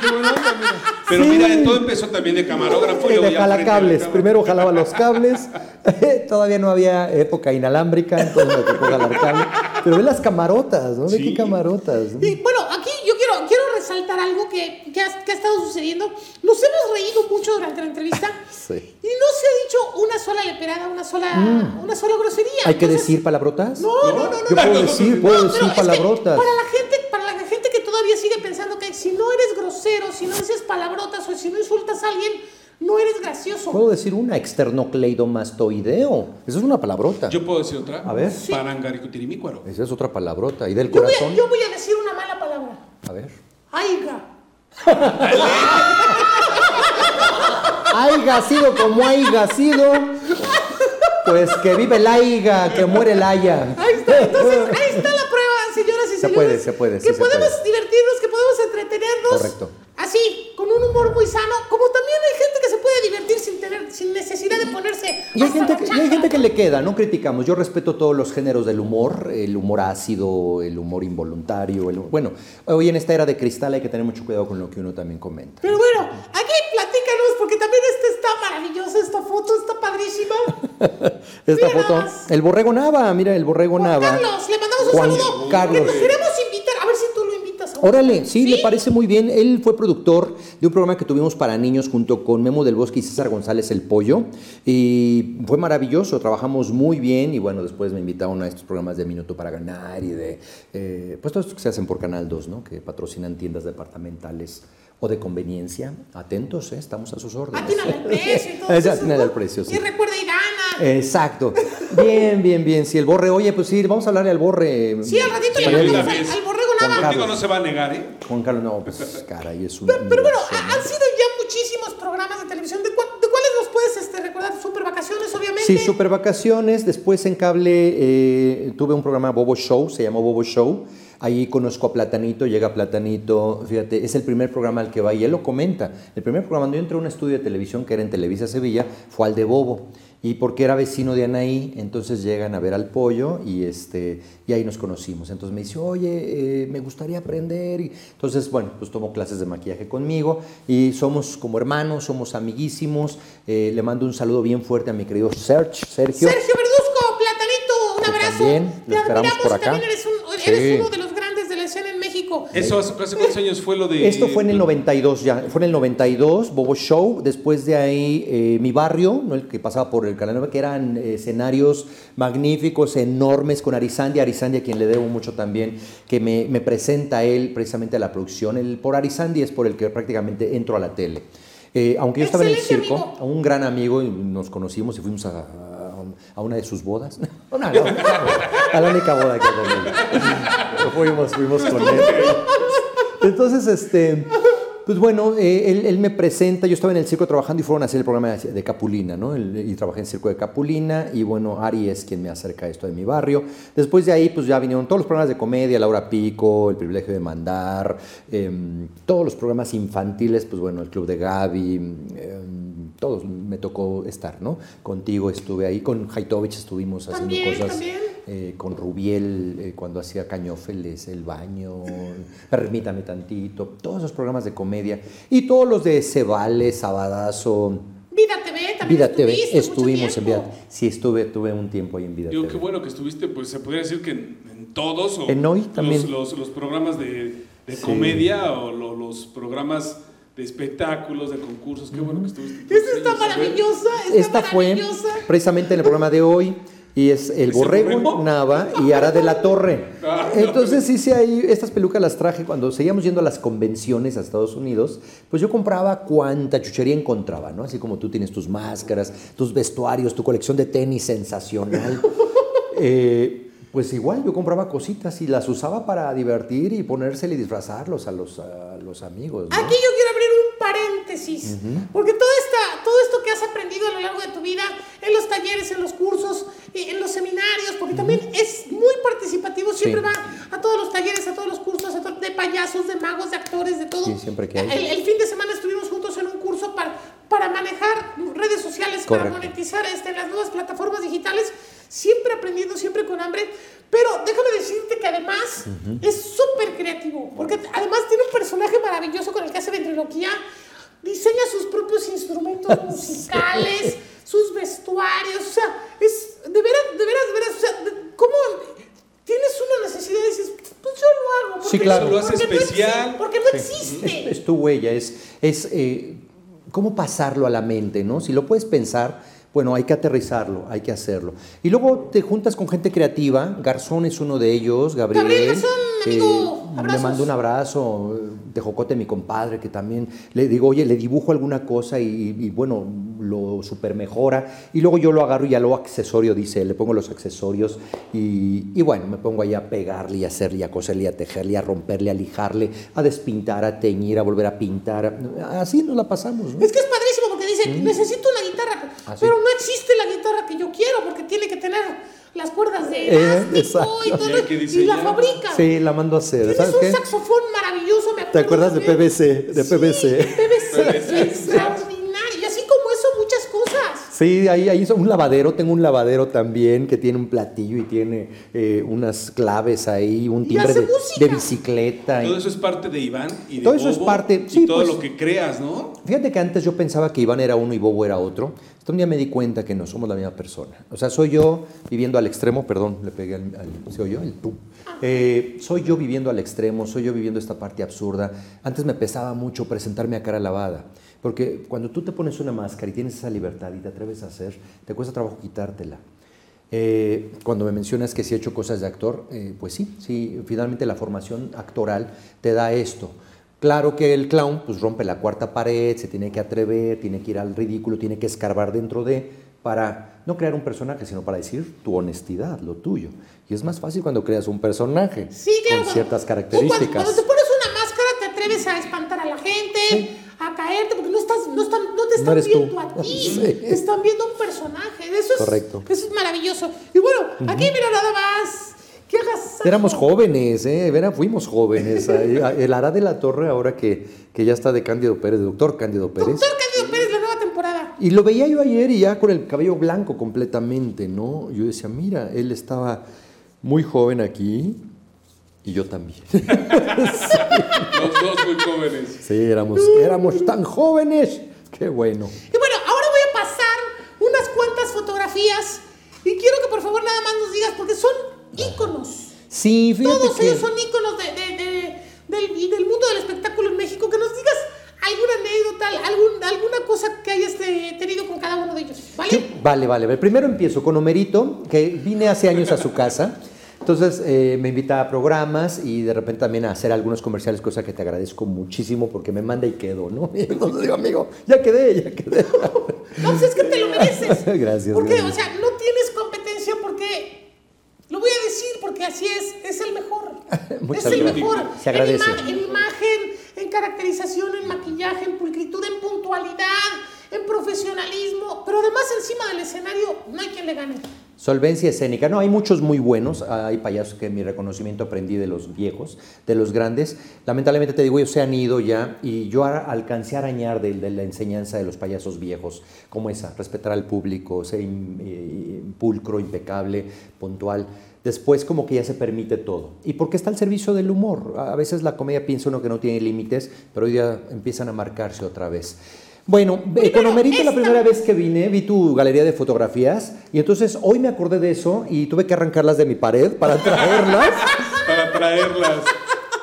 Qué buena onda, mira. Pero Sí. mira, todo empezó también de camarógrafo y luego de jalacables. Primero jalaba los cables. Todavía no había época inalámbrica, entonces me tocó jalar cable. Pero ve las camarotas, ¿no? Ve Sí. qué camarotas. ¿no? Y bueno, aquí yo quiero, quiero resaltar algo que, que ha, que ha estado sucediendo. Nos hemos reído mucho durante la entrevista Sí. y no se ha dicho una sola leperada, una sola, una sola grosería. ¿Hay que decir palabrotas? No, no, no, no. Yo no, puedo no, decir, no, puedo decir es que palabrotas. Para la gente, para la gente todavía sigue pensando que si no eres grosero, si no dices palabrotas o si no insultas a alguien, no eres gracioso. Puedo decir una, externocleidomastoideo. Esa es una palabrota. Yo puedo decir otra. A ver. Parangaricutirimícuaro. Esa es otra palabrota. ¿Y del Yo voy, a, corazón? yo voy a decir una mala palabra. A ver. Aiga. Haiga sido como haiga sido. Pues que vive el aiga, que muere el haya. Ahí está, entonces, ahí está la y Se puede, se puede, sí Que se podemos puede. divertirnos, que podemos entretenernos. Correcto. Así, con un humor muy sano. Como también hay gente que se puede divertir sin tener, sin necesidad de ponerse. Y hay, gente que, y hay gente que le queda, no criticamos. Yo respeto todos los géneros del humor, el humor ácido, el humor involuntario. el- bueno, hoy en esta era de cristal hay que tener mucho cuidado con lo que uno también comenta. Pero bueno, aquí platícanos, porque también este está maravilloso, esta foto está padrísima. Esta Mira foto, el borrego Nava, mira el borrego Juan Nava. Carlos, le mandamos un Juan saludo. Carlos. Queremos invitar, a ver si tú lo invitas. a un- Órale, sí, me parece muy bien. Él fue productor de un programa que tuvimos para niños junto con Memo del Bosque y César González El Pollo. Y fue maravilloso, trabajamos muy bien. Y bueno, después me invitaron a estos programas de Minuto para Ganar y de. eh, pues todos que se hacen por Canal 2, ¿no? Que patrocinan tiendas departamentales o de conveniencia. Atentos, ¿eh? estamos a sus órdenes. Atínale al precio y todo Es eso, precio, sí. Y recuerda Irana. Exacto. Bien, bien, bien. Sí, el borre, oye, pues sí, vamos a hablarle al borre. Sí, al ratito le Estaría mandamos al, al borrego nada. Contigo no se va a negar, ¿eh? Juan Carlos, no, pues caray, es un. Pero, pero bueno, han sido ya muchísimos programas de televisión. ¿De, cuál- de cuáles nos puedes este, recordar? Super vacaciones, obviamente. Sí, super vacaciones. Después en cable eh, tuve un programa Bobo Show, se llamó Bobo Show. Ahí conozco a Platanito, llega Platanito, fíjate, es el primer programa al que va y él lo comenta. El primer programa cuando yo entré a un estudio de televisión que era en Televisa Sevilla fue al de Bobo. Y porque era vecino de Anaí, entonces llegan a ver al pollo y, este, y ahí nos conocimos. Entonces me dice, oye, eh, me gustaría aprender. Y entonces, bueno, pues tomó clases de maquillaje conmigo y somos como hermanos, somos amiguísimos. Eh, le mando un saludo bien fuerte a mi querido Sergio. Sergio. Sergio Verduzco, Platanito, un abrazo. también lo esperamos por acá. también eres, un- eres uno de los grandes de la escena en México. Eso hace, hace cuántos años fue lo de. Esto fue en el 92 ya, fue en el 92, Bobo Show, después de ahí eh, Mi Barrio, ¿no? el que pasaba por el Canal 9, que eran eh, escenarios magníficos, enormes, con Arizandi, Arizandi a quien le debo mucho también, que me, me presenta él precisamente a la producción. El, por Arizandi es por el que prácticamente entro a la tele. Eh, aunque yo estaba en el circo, amigo. a un gran amigo, y nos conocimos y fuimos a, a- una de sus bodas. No, no, no, a la única boda que tengo. Fuimos, fuimos con él. Entonces, este, pues bueno, eh, él, él me presenta, yo estaba en el circo trabajando y fueron a hacer el programa de, de Capulina, ¿no? El- y trabajé en el circo de Capulina y bueno, Ari es quien me acerca a esto de mi barrio. Después de ahí, pues ya vinieron todos los programas de comedia, Laura Pico, El privilegio de mandar, em, todos los programas infantiles, pues bueno, el Club de Gaby, em, todos me tocó estar, ¿no? Contigo estuve ahí, con Haitovich estuvimos haciendo cosas también. Eh, con Rubiel eh, cuando hacía Cañófeles, El Baño, Permítame Tantito, todos esos programas de comedia y todos los de Cebale, Sabadazo, Vida TV, también Vida TV, estuvimos en. Vida Sí, estuve, tuve un tiempo ahí en Vida Digo, TV. qué bueno que estuviste, pues se podría decir que en, en todos. O En Hoy los- también. Los, los programas de, de Sí. comedia o lo- los programas de espectáculos, de concursos. Qué bueno que estuviste. Esta está maravillosa, está Esta fue maravillosa. precisamente en el programa de hoy y es El ¿Ese Borrego? Nava y Ara de la Torre. Entonces hice ahí, estas pelucas las traje cuando seguíamos yendo a las convenciones a Estados Unidos, pues yo compraba cuanta chuchería encontraba, ¿no? Así como tú tienes tus máscaras, tus vestuarios, tu colección de tenis sensacional. Eh, pues igual yo compraba cositas y las usaba para divertir y ponérsele y disfrazarlos a los, a los amigos, ¿no? Aquí yo quiero abrir un paréntesis, porque todo, esta, todo esto que has aprendido a lo largo de tu vida, en los talleres, en los cursos, en los seminarios, porque también es muy participativo, siempre Sí. va a todos los talleres, a todos los cursos, a to- de payasos, de magos, de actores, de todo. Sí, siempre que hay. El, el fin de semana estuvimos juntos en un curso para, para manejar redes sociales, para Correcto. monetizar este, las nuevas plataformas digitales, siempre aprendiendo, siempre con hambre. Pero déjame decirte que además es súper creativo, porque además tiene un personaje maravilloso con el que hace ventriloquía, diseña sus propios instrumentos musicales, sus vestuarios, o sea, es de veras, de veras, de veras, o sea, de- ¿cómo tienes una necesidad y dices, pues yo lo hago? Sí, porque claro. no- Lo hace porque no especial. porque no existe. Es, es tu huella, es, es eh, cómo pasarlo a la mente, ¿no? Si lo puedes pensar, bueno, hay que aterrizarlo, hay que hacerlo. Y luego te juntas con gente creativa, Garzón es uno de ellos, Gabriel. Gabriel Garzón, amigo, le mando un abrazo, de Jocote, mi compadre, que también le digo, oye, le dibujo alguna cosa y, y, bueno, lo super mejora. Y luego yo lo agarro y ya lo accesorio, dice, le pongo los accesorios y, y bueno, me pongo ahí a pegarle y a hacerle, a coserle, a tejerle, a romperle, a lijarle, a despintar, a teñir, a volver a pintar. Así nos la pasamos. ¿no? Es que es padrísimo porque dice, necesito una guitarra, Ah, pero no existe la guitarra que yo quiero porque tiene que tener las cuerdas de Eh, elástico exacto. y todo, Y y la fabrica. Sí, la mando a hacer. ¿Sabes un qué? saxofón maravilloso, me acuerdo ¿Te acuerdas de. PVC? De Sí, PVC. PVC, Sí, ahí hay un lavadero, tengo un lavadero también que tiene un platillo y tiene eh, unas claves ahí, un Y timbre de, de bicicleta. y- Todo eso es parte de Iván y de Todo eso es parte- y sí, todo pues. lo que creas, ¿no? Fíjate que antes yo pensaba que Iván era uno y Bobo era otro. Hasta un día me di cuenta que no somos la misma persona. O sea, soy yo viviendo al extremo, perdón, le pegué al, al ¿se oyó? El tú. Eh, soy yo viviendo al extremo, soy yo viviendo esta parte absurda. Antes me pesaba mucho presentarme a cara lavada. Porque cuando tú te pones una máscara y tienes esa libertad y te atreves a hacer, te cuesta trabajo quitártela. Eh, cuando me mencionas que si he hecho cosas de actor, eh, pues sí, sí, finalmente la formación actoral te da esto. Claro que el clown pues rompe la cuarta pared, se tiene que atrever, tiene que ir al ridículo, tiene que escarbar dentro de para no crear un personaje, sino para decir tu honestidad, lo tuyo. Y es más fácil cuando creas un personaje Sí, claro. con ciertas Tú Cuando, características. cuando te pones una máscara, te atreves a espantar a la gente, a caerte, porque no, estás, no, están, no te No están tú. viendo a ti, Sí. te están viendo a un personaje. Eso es, Correcto. Eso es maravilloso. Y bueno, aquí mira nada más. Que hagas Éramos jóvenes, ¿eh? Vera, fuimos jóvenes. El Ará de la Torre, ahora que, que ya está de Cándido Pérez, de doctor Cándido Pérez. Doctor Cándido Pérez, la nueva temporada. Y lo veía yo ayer y ya con el cabello blanco completamente, ¿no? Yo decía, mira, él estaba muy joven aquí y yo también. Los dos muy jóvenes. Sí, éramos, éramos tan jóvenes. Qué bueno. Y bueno, ahora voy a pasar unas cuantas fotografías y quiero que por favor nada más nos digas, porque son íconos. Sí, fíjate Todos que... ellos son íconos de, de- de- del, del mundo del espectáculo en México. Que nos digas alguna anécdota, algún, alguna cosa que hayas eh, tenido con cada uno de ellos, ¿vale? Yo- vale, vale. vale. Primero empiezo con Homerito, que vine hace años a su casa. Entonces eh, me invita a programas y de repente también a hacer algunos comerciales, cosa que te agradezco muchísimo porque me manda y quedo, ¿no? Y entonces digo, amigo, ya quedé, ya quedé. No, pues es que te lo mereces. Gracias, Porque, gracias. o sea, no tienes competencia porque. Lo voy a decir porque así es, es el mejor. Muchas es el gracias. mejor. Se agradece. En, ima- en imagen, en caracterización, en maquillaje, en pulcritud, en puntualidad, en profesionalismo. Pero además, encima del escenario, no hay quien le gane. Solvencia escénica. No, hay muchos muy buenos. Hay payasos que mi reconocimiento aprendí de los viejos, de los grandes. Lamentablemente te digo, ellos se han ido ya y yo alcancé a arañar de, la enseñanza de los payasos viejos, como esa, respetar al público, ser im- eh, pulcro, impecable, puntual. Después como que ya se permite todo. ¿Y porque está al servicio del humor? A veces la comedia piensa uno que no tiene límites, pero hoy ya empiezan a marcarse otra vez. Bueno, eh, con Homerito la primera vez que vine, vi tu galería de fotografías y entonces hoy me acordé de eso y tuve que arrancarlas de mi pared para traerlas. Para traerlas.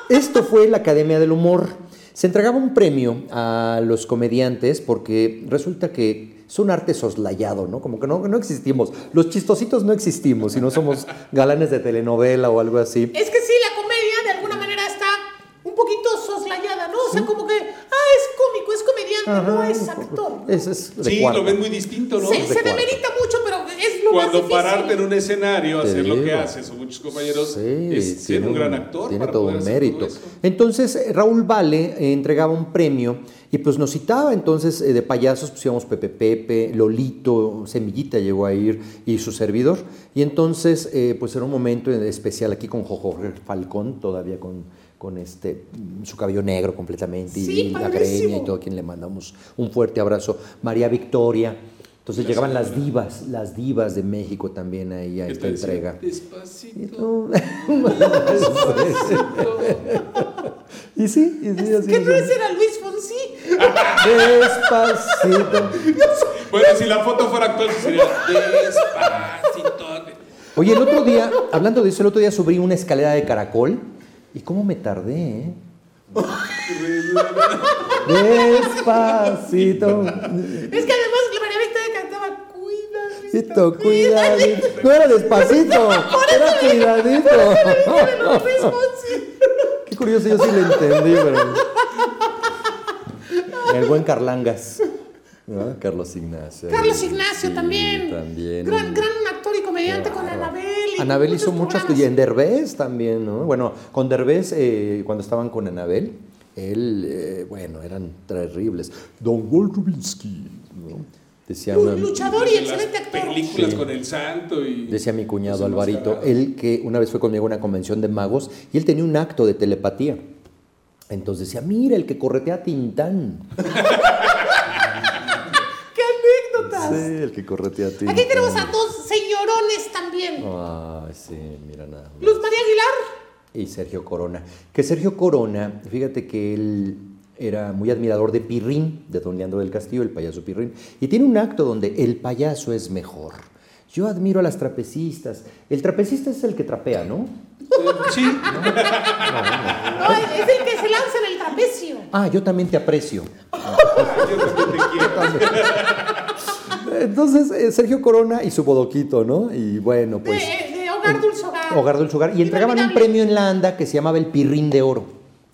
Esto fue la Academia del Humor. Se entregaba un premio a los comediantes porque resulta que es un arte soslayado, ¿no? Como que no, no existimos. Los chistositos no existimos, si no somos galanes de telenovela o algo así. Es que sí, la comedia de alguna manera está un poquito soslayada, ¿no? O sea, como que, cómico, es comediante, no es actor. Es, es de Sí, cuarto. lo ven muy distinto, ¿no? Se, de se cuarto. demerita mucho, pero es lo más Cuando difícil. pararte en un escenario, Te hacer lo que haces, o muchos compañeros, Sí, es ser tiene un gran actor. Tiene para todo poder un mérito. todo. Entonces, eh, Raúl Vale eh, entregaba un premio y pues nos citaba. Entonces, eh, de payasos, pues íbamos Pepe Pepe, Lolito, Semillita llegó a ir y su servidor. Y entonces, eh, pues era un momento especial aquí con Jojo Falcón, todavía con, con este, mm, su cabello negro completamente y- Sí, y la greña y todo, a quien le mandamos un fuerte abrazo. María Victoria. Entonces llegaban las divas, las divas de México también ahí a ¿Qué esta entrega. Despacito. Y sí, y sí, así ¿Qué nos no ese era Luis Fonsi? Despacito. Bueno, si la foto fuera actual, sería despacito. Oye, el otro día, hablando de eso, el otro día subí una escalera de caracol y cómo me tardé, ¿eh? Despacito. Es que además María Victoria cantaba Cuidadito, Cuidadito. No era despacito, era cuidadito. Fonsi. curioso, yo sí lo entendí, pero... El buen Carlangas. ¿no? Carlos Ignacio. Carlos Ignacio sí, también. también. Gran, gran actor y comediante con Anabel. Anabel hizo muchas y en Derbez también, ¿no? Bueno, con Derbez, eh, cuando estaban con Anabel, él, eh, bueno, eran terribles. Don Walt Rubinsky, ¿no? Decía, una- luchador y excelente actor. películas Sí. con el santo y... decía mi cuñado Alvarito, él que una vez fue conmigo a una convención de magos y él tenía un acto de telepatía. Entonces decía, mira, el que corretea a Tintán. ¡Qué anécdotas! Sí, el que corretea a Tintán. Aquí tenemos a dos también. Ay, sí, mira nada. más. Luz María Aguilar. y Sergio Corona. Que Sergio Corona, fíjate que él era muy admirador de Pirrín, de Don Leandro del Castillo, el payaso Pirrín, y tiene un acto donde el payaso es mejor. Yo admiro a las trapecistas. El trapecista es el que trapea, ¿no? Sí, No, es el que se lanza en el trapecio. Ah, yo también te aprecio. Entonces, eh, Sergio Corona y su bodoquito, ¿no? Y bueno, De, pues... de Hogar Dulce Hogar. Hogar Dulce Hogar. Y entregaban un premio en la ANDA que se llamaba el Pirrín de Oro.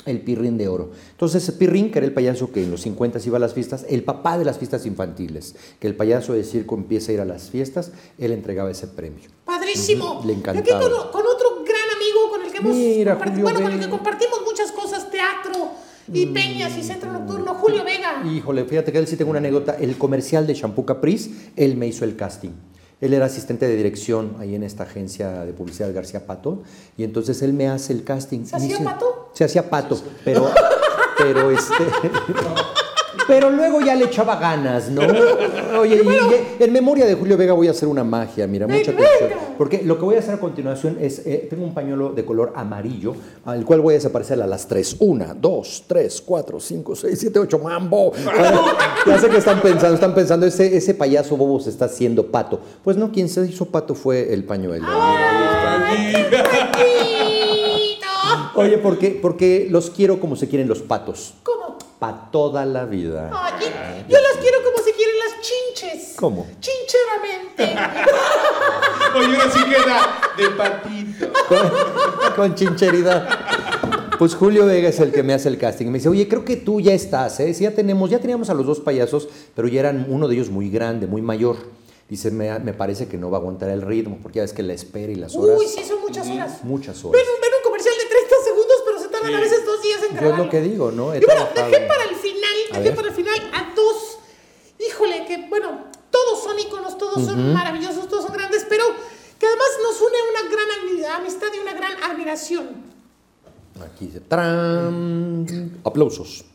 El Pirrín de Oro. Entonces, Pirrín, que era el payaso que en los 50 iba a las fiestas, el papá de las fiestas infantiles, que el payaso de circo empieza a ir a las fiestas, él entregaba ese premio. Padrísimo. Ujú, le Y encantaba. aquí con, con otro gran amigo con el que hemos Mira, bueno, con el que compartimos y peñas y centro nocturno, Julio Vega. Híjole, fíjate que él sí tengo una anécdota. El comercial de Shampoo Caprice, él me hizo el casting. Él era asistente de dirección ahí en esta agencia de publicidad García Pato. Y entonces él me hace el casting. ¿Se hacía dice- pato? Se hacía pato, pero, pero este. Pero luego ya le echaba ganas, ¿no? Oye, y- y en memoria de Julio Vega voy a hacer una magia, mira, mucha atención. Porque lo que voy a hacer a continuación es, eh, tengo un pañuelo de color amarillo, al cual voy a desaparecer a las tres. Una, dos, tres, cuatro, cinco, seis, siete, ocho, mambo. ya sé que están pensando, están pensando, ese, ese payaso bobo se está haciendo pato. Pues no, quien se hizo pato fue el pañuelo. Bonito. Oye, ¿por qué? Porque los quiero como se quieren los patos. ¿Cómo? Pa' toda la vida. Oye, yo las quiero como se quieren las chinches. ¿Cómo? Chincheramente. Oye, ahora sí queda de patito. Con chincheridad. Pues Julio Vega es el que me hace el casting. Me dice, oye, creo que tú ya estás, ¿eh? Sí, ya tenemos, ya teníamos a los dos payasos, pero ya eran uno de ellos muy grande, muy mayor. Dice, me, me parece que no va a aguantar el ritmo, porque ya ves que la espera y las horas. Uy, sí, son muchas horas. Muchas horas. Ven, un- ven un comercial de 30 tardan a veces dos días en Yo es lo que digo, ¿no? He Y bueno, trabajado. dejé para el final, A dejé ver. para el final a dos. Híjole, que bueno, todos son íconos, todos son maravillosos, todos son grandes, pero que además nos une una gran ami- amistad y una gran admiración. Aquí dice, ¡tran! Aplausos.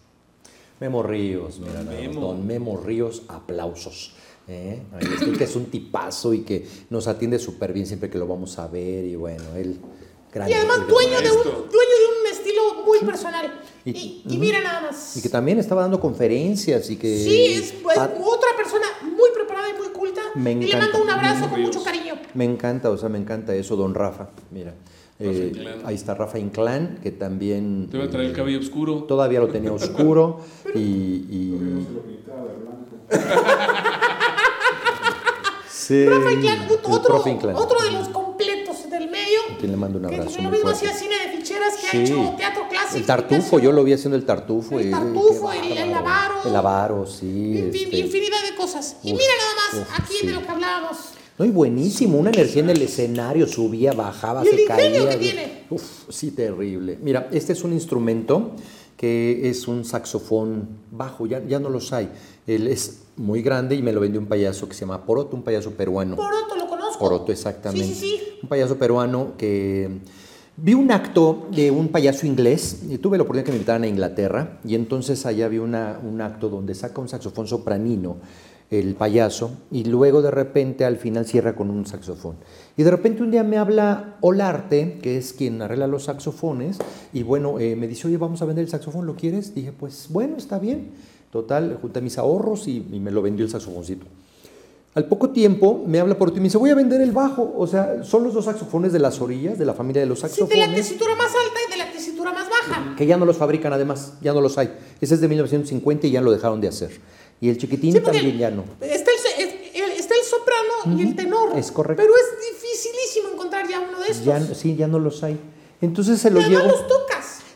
Memo Ríos, mira, más, don Memo Ríos, aplausos. ¿eh? Que es un tipazo y que nos atiende súper bien siempre que lo vamos a ver. Y bueno, él. grande, Y además dueño de, un, dueño de un muy personal. Y- Y, y mira nada más. Y que también estaba dando conferencias y que. Sí, es pues, Ah, otra persona muy preparada y muy culta. Me y le encanta. mando un abrazo con mucho cariño. Me encanta, o sea, me encanta eso, don Rafa. Mira. eh, Inclán. ahí está Rafa Inclán, que también. Te voy a traer el cabello oscuro. Todavía lo tenía oscuro y. y- Sí, Rafa Inclán, otro, Inclán. otro de los completos del medio. quien le mando un Que abrazo lo muy mismo hacía cine de ficheras, que ha Sí. hecho teatro. El tartufo, yo lo vi haciendo el tartufo. El tartufo, el- el bárbaro. avaro. El avaro, sí. Este. Infinidad de cosas. Y mira nada más, uf, aquí sí. de lo que hablábamos. No, y buenísimo, una energía en el escenario, subía, bajaba, Y el se ingenio caía. que tiene. Uf, sí, terrible. Mira, este es un instrumento que es un saxofón bajo, ya, ya no los hay. Él es muy grande y me lo vendió un payaso que se llama Poroto, un payaso peruano. Poroto lo conozco. Poroto, exactamente. Sí, sí, sí. Un payaso peruano que... Vi un acto de un payaso inglés, y tuve la oportunidad que me invitaran a Inglaterra, y entonces allá vi un acto donde saca un saxofón sopranino, el payaso, y luego de repente al final cierra con un saxofón. Y de repente un día me habla Olarte, que es quien arregla los saxofones, y bueno, eh, me dice, oye, vamos a vender el saxofón, ¿lo quieres? Dije, pues bueno, está bien. Total, junté mis ahorros y me lo vendió el saxofoncito. Al poco tiempo me habla por ti y me dice, voy a vender el bajo. O sea, son los dos saxofones de las orillas, de la familia de los Sí, de la saxofones, tesitura más alta y de la tesitura más baja. que ya no los fabrican además, ya no los hay. Ese es de 1950 y ya lo dejaron de hacer. Y el chiquitín Sí, también ya no. Está el, el- está el soprano y el tenor. es correcto. Pero es dificilísimo encontrar ya uno de estos. Ya, sí, ya no los hay. Entonces se lo llevo. los.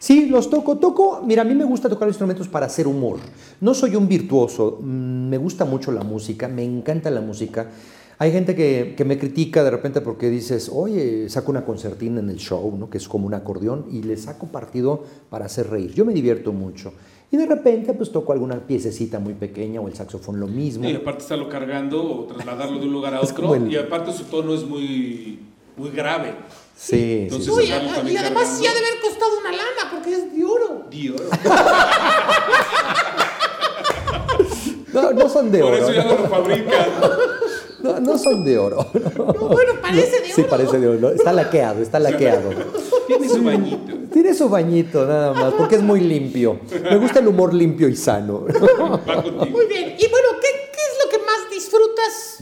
Sí, los toco, toco. Mira, a mí me gusta tocar instrumentos para hacer humor. No soy un virtuoso, mm, me gusta mucho la música, me encanta la música. Hay gente que, que me critica de repente porque dices, oye, saco una concertina en el show, ¿no? que es como un acordeón, y le saco partido para hacer reír. Yo me divierto mucho. Y de repente, pues toco alguna piececita muy pequeña o el saxofón lo mismo. Y aparte estarlo cargando o trasladarlo de un lugar a otro. el- Y aparte su tono es muy, muy grave. Sí, Entonces, sí, sí. y también además sí ha de haber costado una lana porque es de oro. Dios. No, no son de Por oro. eso ya no lo fabrican. No, no son de oro. No, bueno, parece de Sí, oro. parece de oro. Está laqueado, está laqueado. Tiene su bañito. Tiene su bañito nada más, porque es muy limpio. Me gusta el humor limpio y sano. Va contigo. Muy bien. Y bueno, ¿qué, qué es lo que más disfrutas?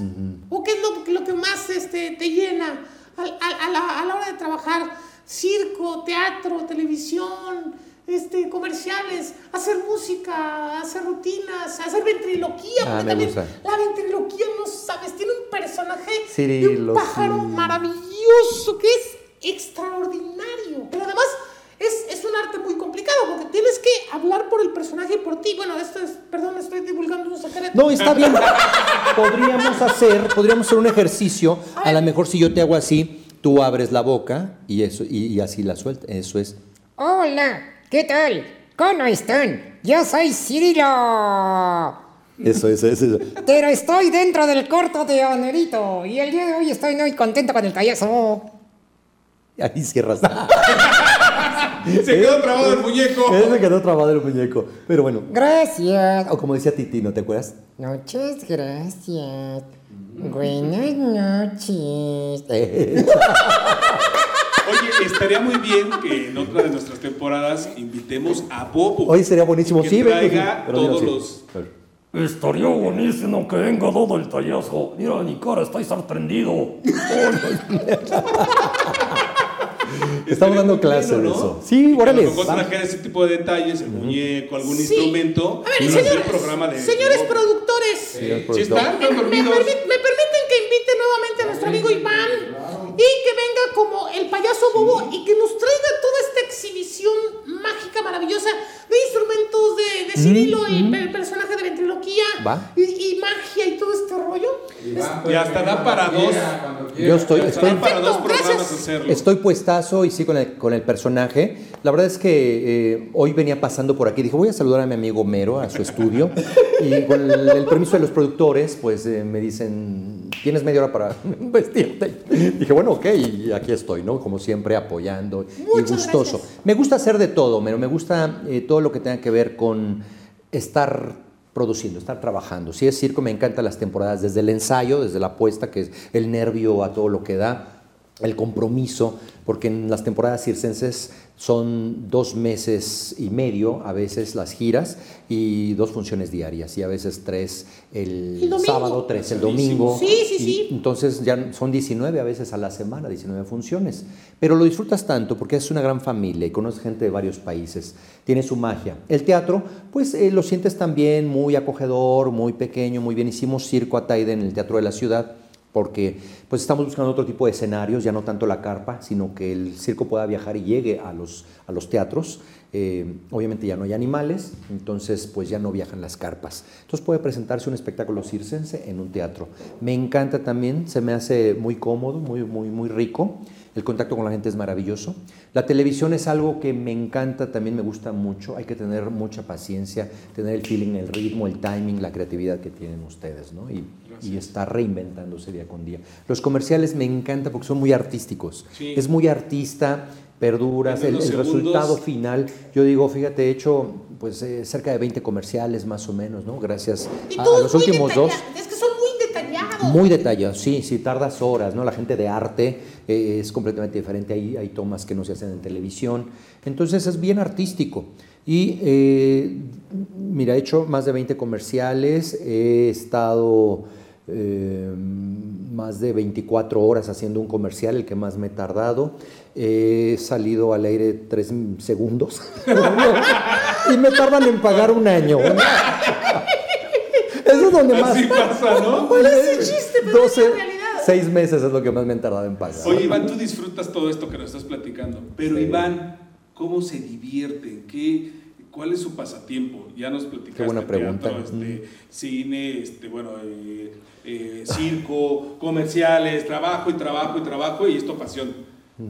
¿O qué es lo, lo que más este, te llena a, la, a la hora de trabajar? Circo, teatro, televisión, este, comerciales, hacer música, hacer rutinas, hacer ventriloquía. Ah, porque me también gusta. La ventriloquía, no sabes, tiene un personaje de un pájaro sí. maravilloso que es extraordinario. Pero además es, es un arte muy complicado porque tienes que hablar por el personaje y por ti. Bueno, esto es, perdón, estoy divulgando un secreto. No, está bien. Podríamos hacer, podríamos hacer un ejercicio. A lo mejor si yo te hago así, tú abres la boca y eso y, y así la sueltas. Eso es. Hola, ¿qué tal? ¿Cómo están? Yo soy Cirilo. Eso es, eso es. Pero estoy dentro del corto de Honorito y el día de hoy estoy muy contento con el payaso. Ahí cierras. Se quedó trabado el muñeco. Se quedó trabado el muñeco. Pero bueno. Gracias. O como decía Titi, ¿no te acuerdas? Muchas gracias. Buenas noches. Oye, estaría muy bien que en otra de nuestras temporadas invitemos a Bobo. Hoy sería buenísimo. Que sí, traiga todos los-. Estaría buenísimo que venga todo el tallazo. Mira mi cara, está sorprendido. Estamos dando clase de ¿no? eso. Sí, Y órale. Ese tipo de detalles, el muñeco, algún Sí. instrumento. A ver, y señores, programa de. señores de productores, Sí productor. están, me, están me dormidos. permi- me permiten que invite nuevamente a nuestro amigo Iván y que venga como el payaso bobo y que nos traiga toda esta exhibición mágica, maravillosa de instrumentos de, de Cirilo, el, el personaje de ventriloquía Va. y, y magia y todo este rollo. Es- Y hasta da para dos. Yo estoy, estoy, para dos programas hacerlo. estoy puestazo y sí con el, con el personaje. La verdad es que eh, hoy venía pasando por aquí. Dije, voy a saludar a mi amigo Mero, a su estudio. y con el, el permiso de los productores, pues eh, me dicen, tienes media hora para vestirte. Dije, bueno, ok, y aquí estoy, ¿no? Como siempre, apoyando y Muchas gustoso. gracias. Me gusta hacer de todo, Mero. Me gusta eh, todo lo que tenga que ver con estar produciendo, estar trabajando. Si es circo, me encantan las temporadas, desde el ensayo, desde la apuesta, que es el nervio a todo lo que da, el compromiso, porque en las temporadas circenses son dos meses y medio, a veces las giras, y dos funciones diarias, y a veces tres el, sábado, tres el domingo. Sí, sí, y sí. Entonces ya son 19 a veces a la semana, 19 funciones. Pero lo disfrutas tanto porque es una gran familia y conoces gente de varios países. Tiene su magia. El teatro, pues eh, lo sientes también muy acogedor, muy pequeño, muy bien. Hicimos Circo Ataide en el Teatro de la Ciudad porque pues estamos buscando otro tipo de escenarios, ya no tanto la carpa, sino que el circo pueda viajar y llegue a los, a los teatros. Eh, obviamente ya no hay animales, entonces pues ya no viajan las carpas. Entonces puede presentarse un espectáculo circense en un teatro. Me encanta también, se me hace muy cómodo, muy, muy, muy rico. El contacto con la gente es maravilloso. La televisión es algo que me encanta, también me gusta mucho. Hay que tener mucha paciencia, tener el feeling, el ritmo, el timing, la creatividad que tienen ustedes, ¿no? Y, y estar reinventándose día con día. Los comerciales me encantan porque son muy artísticos. Sí. Es muy artista, perduras, el, resultado final. Yo digo, fíjate, he hecho pues eh, cerca de 20 comerciales más o menos, ¿no? Gracias a, a todos los últimos dos. Es que son muy detallados. Muy detallados, sí, sí, tardas horas, ¿no? La gente de arte eh, es completamente diferente, hay, hay tomas que no se hacen en televisión, entonces es bien artístico. Y eh, mira, he hecho más de 20 comerciales, he estado eh, más de 24 horas haciendo un comercial, el que más me he tardado, he salido al aire 3 segundos y me tardan en pagar un año. Eso es donde más... Así pasa, ¿no? Chiste, pero es 12, la realidad. seis meses es lo que más me han tardado en pagar. Oye, Iván, tú disfrutas todo esto que nos estás platicando. Pero, Sí. Iván, ¿cómo se divierten? ¿Qué, ¿Cuál es su pasatiempo? Ya nos platicaste. Qué buena pregunta. teatro, este, cine, este, bueno, eh, eh, circo, comerciales, trabajo y trabajo y trabajo y esto pasión.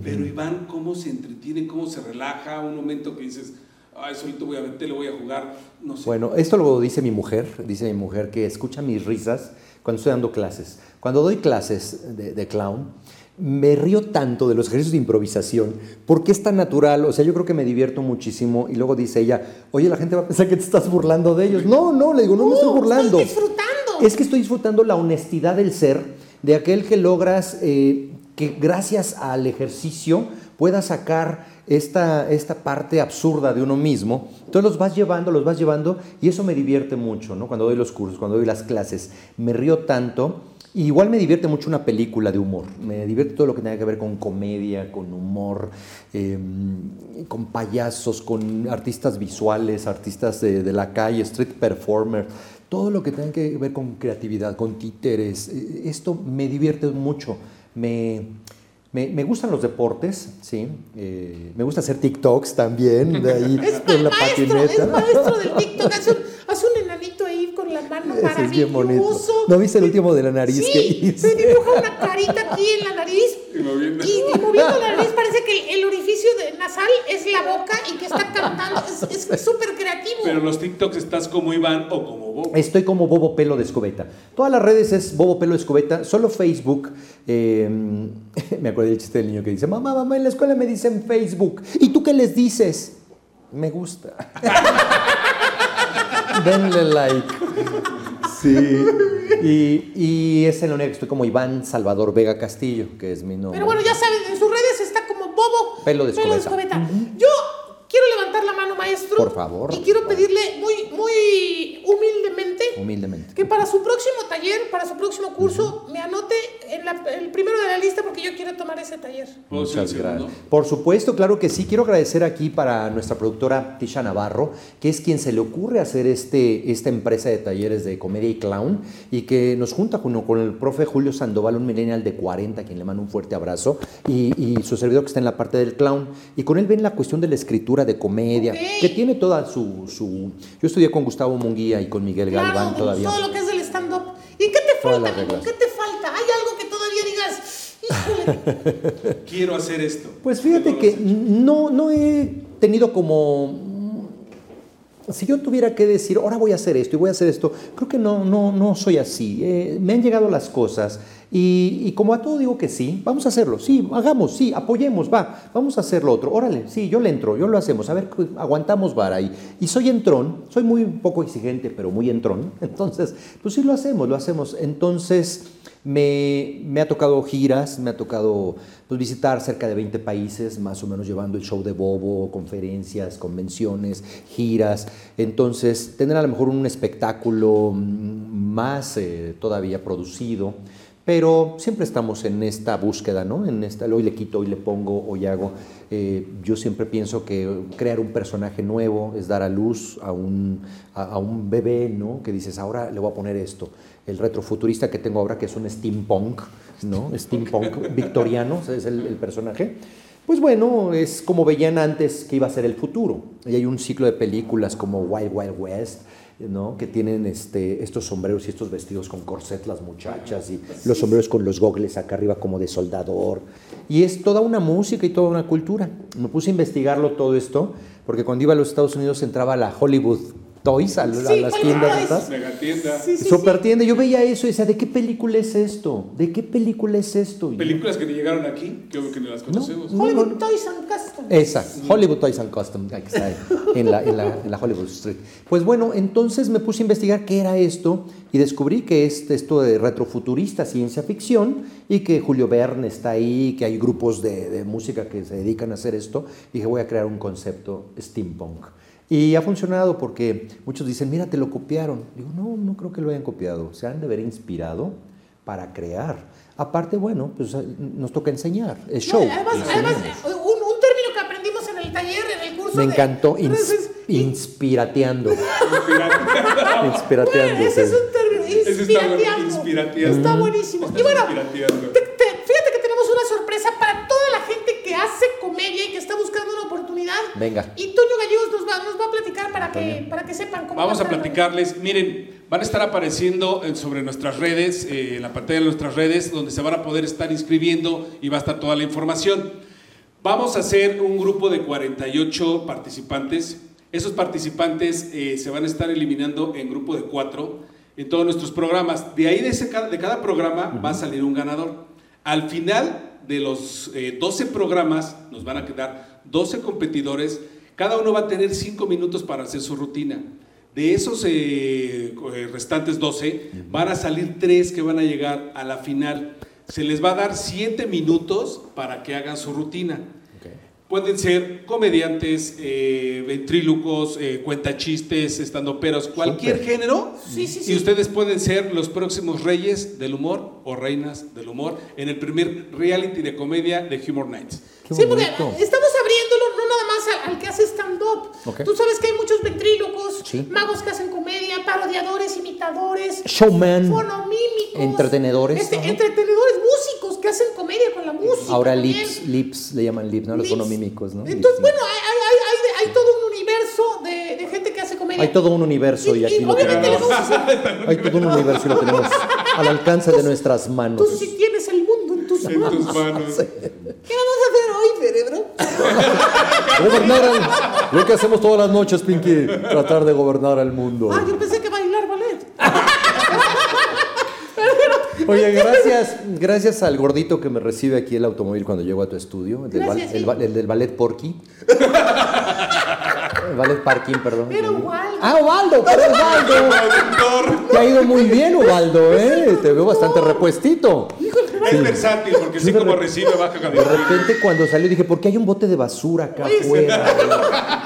Pero Iván, ¿cómo se entretiene? ¿Cómo se relaja? Un momento que dices, ay, solito voy a meter, le voy a jugar, no sé. Bueno, esto lo dice mi mujer, dice mi mujer que escucha mis risas cuando estoy dando clases. Cuando doy clases de, de clown, me río tanto de los ejercicios de improvisación porque es tan natural, o sea, yo creo que me divierto muchísimo y luego dice ella, oye, la gente va a pensar que te estás burlando de ellos. No, no, le digo, no, me estoy burlando. Estoy disfrutando. Es que estoy disfrutando la honestidad del ser, de aquel que logras eh, que gracias al ejercicio pueda sacar esta, esta parte absurda de uno mismo. Entonces los vas llevando, los vas llevando y eso me divierte mucho, ¿no? Cuando doy los cursos, cuando doy las clases, me río tanto. Y igual me divierte mucho una película de humor. Me divierte todo lo que tenga que ver con comedia, con humor, eh, con payasos, con artistas visuales, artistas de, de la calle, street performer todo lo que tenga que ver con creatividad, con títeres, eh, esto me divierte mucho. Me, me, me gustan los deportes, ¿sí? Eh, me gusta hacer TikToks también, de ahí Es con la maestro, patineta. es maestro del TikTok. Hace un, hace un con la mano Ese es bien bonito. maravilloso. ¿No viste el último de la nariz que Sí, hice? se dibuja una carita aquí en la nariz Y moviendo. y, y moviendo la nariz parece que el orificio de nasal es la boca y que está cantando. Es súper creativo. Pero los TikToks estás como Iván o como Bob. Estoy como Bobo Pelo de Escobeta. Todas las redes es Bobo Pelo de Escobeta. Solo Facebook. eh, me acuerdo del chiste del niño que dice: Mamá, mamá, en la escuela me dicen Facebook. ¿Y tú qué les dices? Me gusta. Denle like. Sí. Y, y es en la única que estoy como Iván Salvador Vega Castillo, que es mi nombre. Pero bueno, ya saben, en sus redes está como Bobo Pelo de escobeta. Quiero levantar la Por favor. Y quiero pedirle muy, muy humildemente Humildemente. que para su próximo taller, para su próximo curso, me anote en la- el primero de la lista porque yo quiero tomar ese taller. ¿Puedo ser el Muchas gracias. Por supuesto, claro que sí. Quiero agradecer aquí para nuestra productora Tisha Navarro, que es quien se le ocurre hacer este, esta empresa de talleres de comedia y clown y que nos junta con, con el profe Julio Sandoval, un millennial de 40, a quien le mando un fuerte abrazo, y, y su servidor que está en la parte del clown. Y con él ven la cuestión de la escritura de comedia, que tiene toda su, su... Yo estudié con Gustavo Munguía y con Miguel Galván todavía. todo lo que es del stand-up. ¿Y qué te falta. ¿Qué te falta? ¿Hay algo que todavía digas, híjole? Quiero hacer esto. Pues fíjate que no, no he tenido como... Si yo tuviera que decir, ahora voy a hacer esto y voy a hacer esto, creo que no, no, no soy así. Eh, me han llegado las cosas y, y como a todo digo que sí, vamos a hacerlo, sí, hagamos, sí, apoyemos, va, vamos a hacer lo otro, órale, sí, yo le entro, yo lo hacemos, a ver, aguantamos vara ahí. Y soy entrón, soy muy poco exigente, pero muy entrón, entonces, pues sí lo hacemos, lo hacemos. Entonces, me, me ha tocado giras, me ha tocado pues, visitar cerca de 20 países, más o menos llevando el show de Bobo, conferencias, convenciones, giras. Entonces, tener a lo mejor un espectáculo mm, más eh, todavía producido. Pero siempre estamos en esta búsqueda, ¿no? En esta, hoy le quito, hoy le pongo, hoy hago. Eh, yo siempre pienso que crear un personaje nuevo es dar a luz a un, a, a un bebé, ¿no? Que dices, ahora le voy a poner esto. El retrofuturista que tengo ahora, que es un steampunk, ¿no? Steampunk victoriano, es el, el personaje. Pues bueno, es como veían antes que iba a ser el futuro. Y hay un ciclo de películas como Wild Wild West, ¿no? que tienen este, estos sombreros y estos vestidos con corset las muchachas y los sombreros con los gogles acá arriba como de soldador. Y es toda una música y toda una cultura. Me puse a investigarlo todo esto porque cuando iba a los Estados Unidos entraba a la Hollywood Toys, a, las tiendas estas. Megatienda. Sí, sí, Super sí. tienda. Yo veía eso y decía, ¿de qué película es esto? ¿De qué película es esto? Películas que ni llegaron aquí, que obvio que ni las conocemos. no, Hollywood no. Toys and Custom. Esa, Hollywood Toys and Custom, ahí está, en la, en, la, en la Hollywood Street. Pues bueno, entonces me puse a investigar qué era esto y descubrí que es esto de retrofuturista, ciencia ficción, y que Julio Verne está ahí, que hay grupos de, de música que se dedican a hacer esto, y dije, voy a crear un concepto steampunk. Y ha funcionado porque muchos dicen, mira, te lo copiaron. Digo, no, no creo que lo hayan copiado, se han de haber inspirado para crear. Aparte, bueno, pues nos toca enseñar, es show. No, además, además, un, un término que aprendimos en el taller, en el curso Me de- encantó, ins- Entonces, inspirateando. Inspirateando. Ese es un término, inspirateando. Está buenísimo. Y bueno, inspirateando. te- te- fíjate que tenemos una sorpresa para toda la gente que hace comedia y que está buscando una oportunidad. Venga. Y Toño Gallegos nos va, nos va a platicar para que, para que sepan cómo Vamos va a estar. platicarles. Miren, van a estar apareciendo eh, sobre nuestras redes, eh, en la pantalla de nuestras redes, donde se van a poder estar inscribiendo y va a estar toda la información. Vamos a hacer un grupo de 48 participantes. Esos participantes eh, se van a estar eliminando en grupo de cuatro en todos nuestros programas. De ahí de, ese de cada programa va a salir un ganador. Al final de los eh, 12 programas nos van a quedar 12 competidores. Cada uno va a tener 5 minutos para hacer su rutina. De esos eh, eh, restantes 12, van a salir 3 que van a llegar a la final. Se les va a dar 7 minutos para que hagan su rutina. Pueden ser comediantes, eh, ventrílocos, eh, cuentachistes, estandoperos, cualquier Súper. género. Sí, sí, sí. Y ustedes pueden ser los próximos reyes del humor o reinas del humor en el primer reality de comedia de Humor Nights. Qué Sí, porque estamos abriéndolo no nada más al, al que hace stand-up. Ok. Tú sabes que hay muchos ventrílocos, Sí. magos que hacen comedia, parodiadores, imitadores, Showman. fonomímicos, Entretenedores. este, entretenedores que hacen comedia con la música. Ahora también. lips, lips le llaman lips, ¿no? Los Lips. fonomímicos, ¿no? Entonces, Lips, bueno, hay, hay, hay, hay- hay todo un universo de, de gente que hace comedia. Hay todo un universo y, Y- aquí y lo obviamente tenemos. le vamos a hacer- Hay todo un universo y lo tenemos al alcance de nuestras manos. Tú sí tienes el mundo en tus En manos. tus manos. ¿Qué vamos a hacer hoy, cerebro? Gobernar al- lo que hacemos todas las noches, Pinky, tratar de gobernar al mundo. Ah, yo pensé que bailar ballet. Oye, gracias, gracias al gordito que me recibe aquí el automóvil cuando llego a tu estudio, el del, el sí. el ballet Porky. El ballet Parking, perdón. Pero Ubaldo. Ah, Ubaldo, pero Ubaldo. Te ha ido muy bien, Ubaldo, ¿eh? Te veo bastante repuestito. Es versátil porque así de como re- recibe, baja De repente cuando salió dije, ¿por qué hay un bote de basura acá Oye, sí. afuera?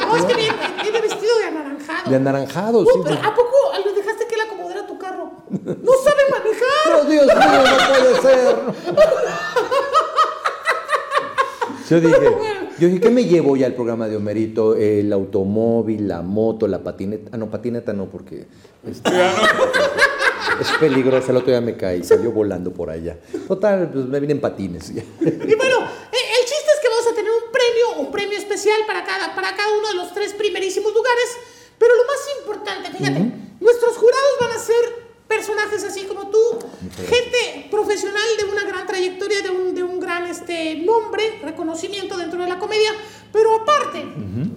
No, es que viene, viene vestido de anaranjado. De anaranjado, Uy, sí. pero. ¿A poco dejaste que él acomodara tu carro? ¡No sabe manejar! ¡Oh, Dios mío, no puede ser! Yo dije, yo dije, ¿qué me llevo ya al programa de Homerito? El automóvil, la moto, la patineta. Ah, no, patineta no, porque este, es peligroso. El otro día me caí, salió volando por allá. Total, pues me vine en patines. Y bueno, el chiste es que vamos a tener un premio, un premio especial para cada, para cada uno de los tres primerísimos lugares. Pero lo más importante, fíjate, nuestros jurados van a ser personajes así como tú, gente profesional de una gran trayectoria, de un, de un gran este, nombre, reconocimiento dentro de la comedia. Pero aparte,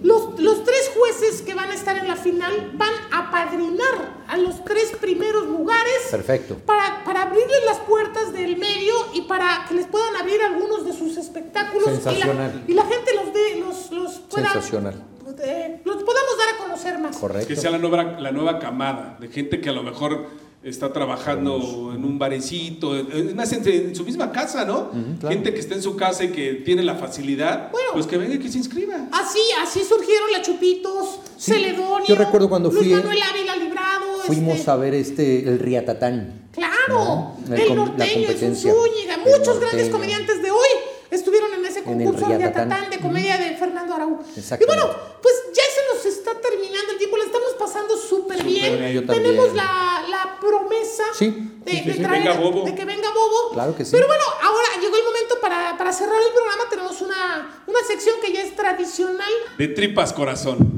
los, los tres jueces que van a estar en la final van a padrinar a los tres primeros lugares Perfecto. para, para abrirles las puertas del medio y para que les puedan abrir algunos de sus espectáculos Sensacional. Y, la, y la gente los dé, los, los pueda, Sensacional. eh, los podamos dar a conocer más. Correcto. Que sea la nueva, la nueva camada de gente que a lo mejor está trabajando en un barecito, es más, en, en su misma casa, ¿no? claro. Gente que está en su casa y que tiene la facilidad, Bueno. pues que venga y que se inscriba. Así, así surgieron la Chupitos, Sí, Celedonio, yo recuerdo cuando Luis Manuel Ávila Librado, Fuimos este, a ver este, el Riatatán. Claro, ¿no? El el, norteño, el. Zúñiga, muchos grandes comediantes de hoy estuvieron en ese En el concurso Riatatán. Atatán de comedia de Fernando Araújo. Y bueno, pues ya nos está terminando el tiempo, le estamos pasando súper bien. Tenemos la, la promesa Sí, de, sí, sí, de sí. traer- Venga, Bobo. de que venga Bobo. Claro que sí. Pero bueno, ahora llegó el momento para, para cerrar el programa. Tenemos una, una sección que ya es tradicional. De tripas corazón.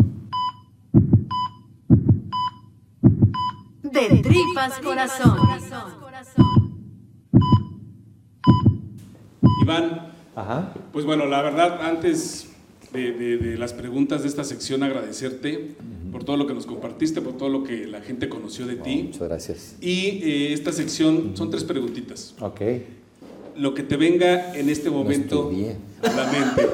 De tripas corazón. Iván, Ajá. pues bueno, la verdad, antes de, de- de las preguntas de esta sección, agradecerte por todo lo que nos compartiste, por todo lo que la gente conoció de ti. Muchas gracias. Y eh, esta sección son tres preguntitas. Ok. Lo que te venga en este momento estudié. a la mente.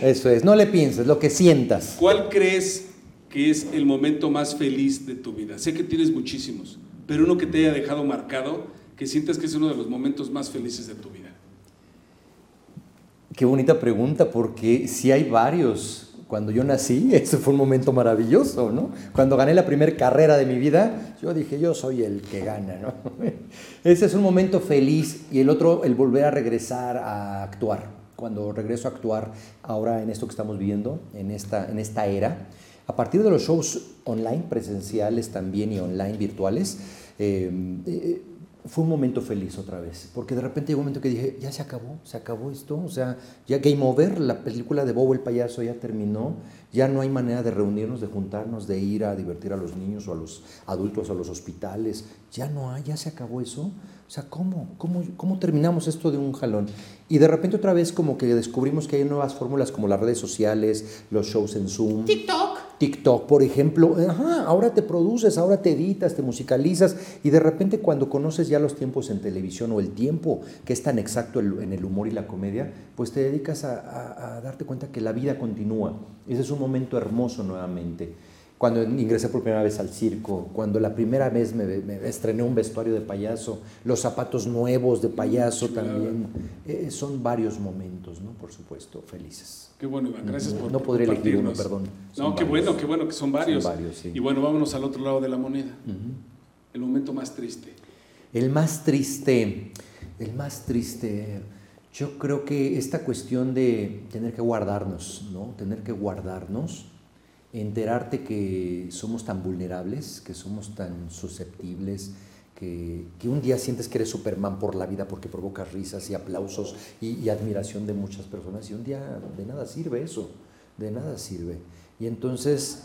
Eso es, no le pienses, lo que sientas. ¿Cuál crees que es el momento más feliz de tu vida? Sé que tienes muchísimos, pero uno que te haya dejado marcado, que sientas que es uno de los momentos más felices de tu vida. Qué bonita pregunta, porque sí hay varios. Cuando yo nací, ese fue un momento maravilloso, ¿no? Cuando gané la primera carrera de mi vida, yo dije, yo soy el que gana, ¿no? Ese es un momento feliz y el otro, el volver a regresar a actuar. Cuando regreso a actuar ahora en esto que estamos viviendo, en esta, en esta era, a partir de los shows online, presenciales también y online virtuales, eh, eh, fue un momento feliz otra vez, porque de repente llegó un momento que dije, ya se acabó, se acabó esto, o sea, ya Game Over, la película de Bobo el payaso ya terminó, ya no hay manera de reunirnos, de juntarnos, de ir a divertir a los niños o a los adultos a los hospitales, ya no hay, ya se acabó eso. O sea, ¿cómo, cómo, cómo terminamos esto de un jalón? Y de repente otra vez como que descubrimos que hay nuevas fórmulas como las redes sociales, los shows en Zoom. TikTok. TikTok, por ejemplo, ajá, ahora te produces, ahora te editas, te musicalizas y de repente cuando conoces ya los tiempos en televisión o el tiempo que es tan exacto en el humor y la comedia, pues te dedicas a, a- a darte cuenta que la vida continúa. Ese es un momento hermoso nuevamente. Cuando ingresé por primera vez al circo, cuando la primera vez me, me estrené un vestuario de payaso, los zapatos nuevos de payaso también, eh, son varios momentos, ¿no? Por supuesto, felices. Qué bueno, Iván. Gracias No, por no podría elegir uno, perdón. No, qué varios. bueno, qué bueno que son varios. Son varios, sí. Y bueno, vámonos al otro lado de la moneda. El momento más triste. El más triste, el más triste, yo creo que esta cuestión de tener que guardarnos, ¿no? Tener que guardarnos, enterarte que somos tan vulnerables, que somos tan susceptibles, que, que un día sientes que eres Superman por la vida porque provocas risas y aplausos y, y admiración de muchas personas y un día de nada sirve eso, de nada sirve. Y entonces,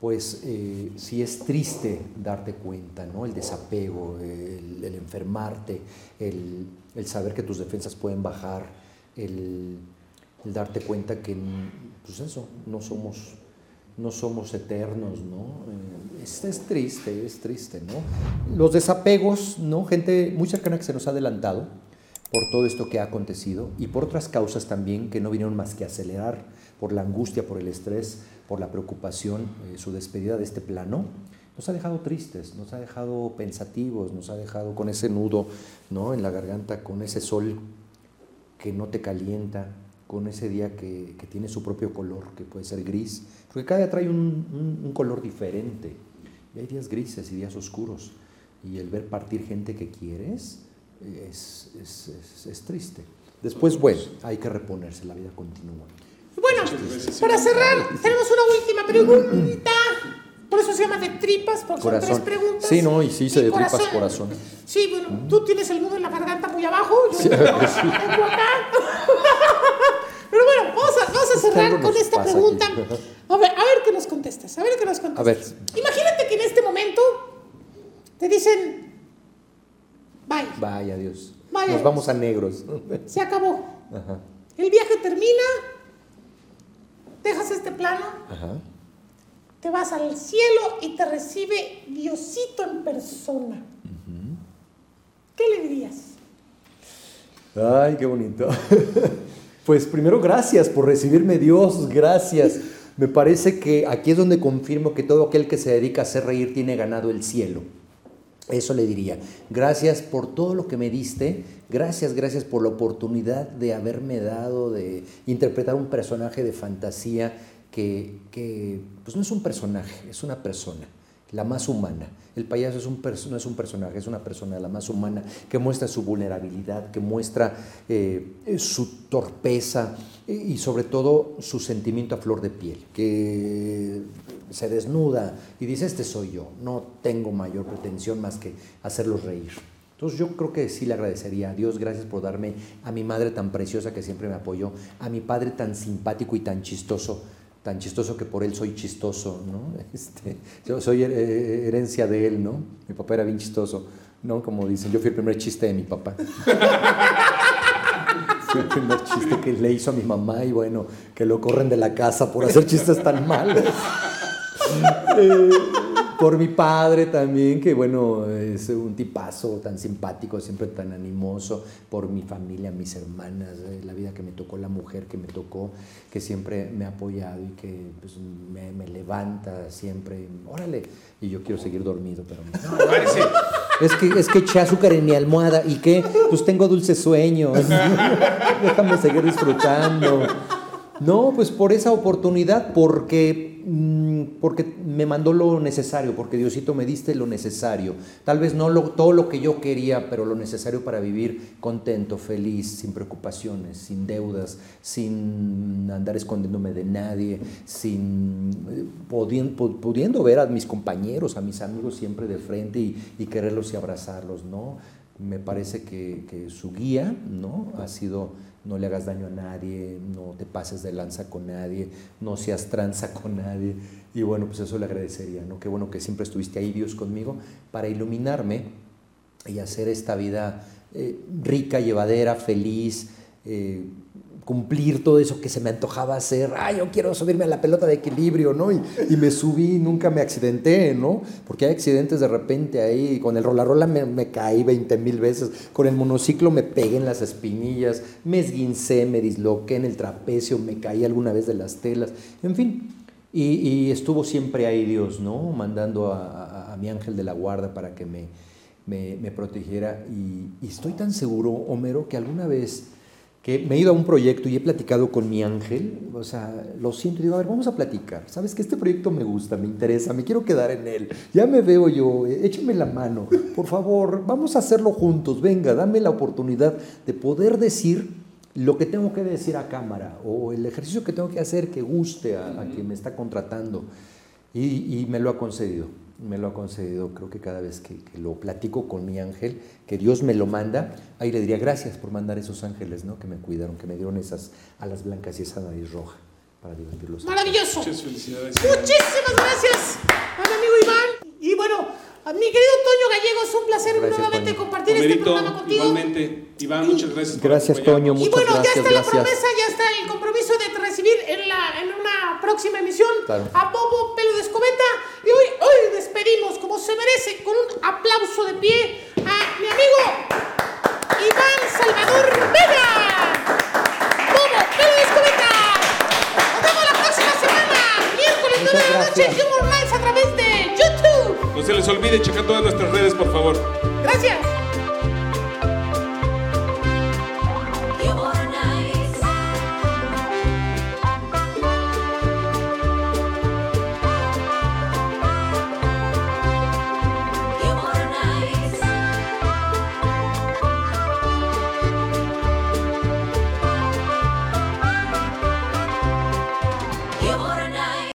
pues eh, sí es triste darte cuenta, ¿no? El desapego, el, enfermarte, el, el saber que tus defensas pueden bajar, el, el darte cuenta que, pues eso, no somos, no somos eternos, ¿no? Eh, Es, triste, es triste, ¿no? Los desapegos, ¿no? Gente muy cercana que se nos ha adelantado por todo esto que ha acontecido y por otras causas también que no vinieron más que acelerar por la angustia, por el estrés, por la preocupación, eh, su despedida de este plano, nos ha dejado tristes, nos ha dejado pensativos, nos ha dejado con ese nudo ¿no? en la garganta, con ese sol que no te calienta, con ese día que, que tiene su propio color, que puede ser gris, porque cada día trae un, un- un color diferente. Y hay días grises y días oscuros. Y el ver partir gente que quieres es, es- es- es triste. Después, bueno, hay que reponerse, la vida continúa. Bueno, para cerrar, tenemos una última pregunta. Por eso se llama de tripas, porque son tres Corazón. preguntas. Sí, no, y sí se Y de tripas corazón. Sí, bueno, tú tienes el nudo en la garganta muy abajo, yo sí. tengo acá. Vamos a, cerrar con esta pregunta. aquí. A ver, a ver qué nos contestas, a ver qué nos contestas. A ver, Imagínate que en este momento te dicen, bye, vaya Dios. Vaya. Nos vamos a negros. se acabó. Ajá, El viaje termina, dejas este plano, ajá. te vas al cielo y te recibe Diosito en persona. ¿Qué le dirías? Ay, qué bonito. Pues primero, gracias por recibirme, Dios, gracias. Me parece que aquí es donde confirmo que todo aquel que se dedica a hacer reír tiene ganado el cielo. Eso le diría. Gracias por todo lo que me diste. Gracias, gracias por la oportunidad de haberme dado de interpretar un personaje de fantasía que, que, pues no es un personaje, es una persona, la más humana. El payaso es un no es un personaje, es una persona, la más humana, que muestra su vulnerabilidad, que muestra eh, su torpeza y sobre todo su sentimiento a flor de piel, que se desnuda y dice, este soy yo, no tengo mayor pretensión más que hacerlos reír. Entonces yo creo que sí le agradecería a Dios, gracias por darme a mi madre tan preciosa que siempre me apoyó, a mi padre tan simpático y tan chistoso, tan chistoso que por él soy chistoso, ¿no? Este, yo soy her- eh, herencia de él, ¿no? Mi papá era bien chistoso, ¿no? Como dicen, yo fui el primer chiste de mi papá. Fue el primer chiste que le hizo a mi mamá y bueno, que lo corren de la casa por hacer chistes tan malos. Eh, por mi padre también, que bueno, es un tipazo tan simpático, siempre tan animoso, por mi familia, mis hermanas, eh, la vida que me tocó, la mujer que me tocó, que siempre me ha apoyado y que pues, me, me levanta siempre, órale, y yo quiero seguir dormido, pero no. Es que, es que eché azúcar en mi almohada y que pues tengo dulces sueños. Déjame seguir disfrutando. No, pues por esa oportunidad, porque, mm, porque me mandó lo necesario, porque Diosito me diste lo necesario. Tal vez no lo- todo lo que yo quería, pero lo necesario para vivir contento, feliz, sin preocupaciones, sin deudas, sin andar escondiéndome de nadie, sin pudiendo ver a mis compañeros, a mis amigos siempre de frente y, y quererlos y abrazarlos, ¿no? Me parece que, que su guía ¿no? ha sido no le hagas daño a nadie, no te pases de lanza con nadie, no seas tranza con nadie. Y bueno, pues eso le agradecería, ¿no? Qué bueno que siempre estuviste ahí, Dios, conmigo, para iluminarme y hacer esta vida eh, rica, llevadera, feliz, eh, cumplir todo eso que se me antojaba hacer. Ay, yo quiero subirme a la pelota de equilibrio, ¿no? Y, y me subí, nunca me accidenté, ¿no? Porque hay accidentes de repente ahí. Con el rola rola me, caí 20 mil veces. Con el monociclo me pegué en las espinillas, me esguincé, me disloqué en el trapecio, me caí alguna vez de las telas. En fin. Y, y estuvo siempre ahí Dios, ¿no? Mandando a, mi ángel de la guarda para que me, protegiera. Y, y estoy tan seguro, Homero, que alguna vez que me he ido a un proyecto y he platicado con mi ángel, o sea, lo siento y digo, a ver, vamos a platicar. Sabes que este proyecto me gusta, me interesa, me quiero quedar en él. Ya me veo yo, eh, échame la mano, por favor, vamos a hacerlo juntos. Venga, dame la oportunidad de poder decir lo que tengo que decir a cámara o el ejercicio que tengo que hacer que guste a, a quien me está contratando. Y, y me lo ha concedido me lo ha concedido, creo que cada vez que, que, lo platico con mi ángel, que Dios me lo manda, ahí le diría gracias por mandar esos ángeles, ¿no? Que me cuidaron, que me dieron esas alas blancas y esa nariz roja para divertirlos. Maravilloso. Muchas felicidades. Muchísimas gracias a mi amigo Iván. Y bueno, a mi querido Toño Gallego, es un placer Gracias, nuevamente Toño. compartir este programa contigo. igualmente. Iván, muchas gracias. por Gracias. Toño, Y muchas bueno, ya gracias, está la gracias. promesa, ya está el compromiso de recibir en, la, en una próxima emisión Claro. a Bobo Pelo de Escobeta. Despedimos, como se merece, con un aplauso de pie a mi amigo Iván Salvador Vega. Bobo Pelo de Escobeta. Nos vemos la próxima semana, miércoles 9 de la noche, gracias. Humor Nights a través de YouTube. No se les olvide checar todas nuestras redes, por favor.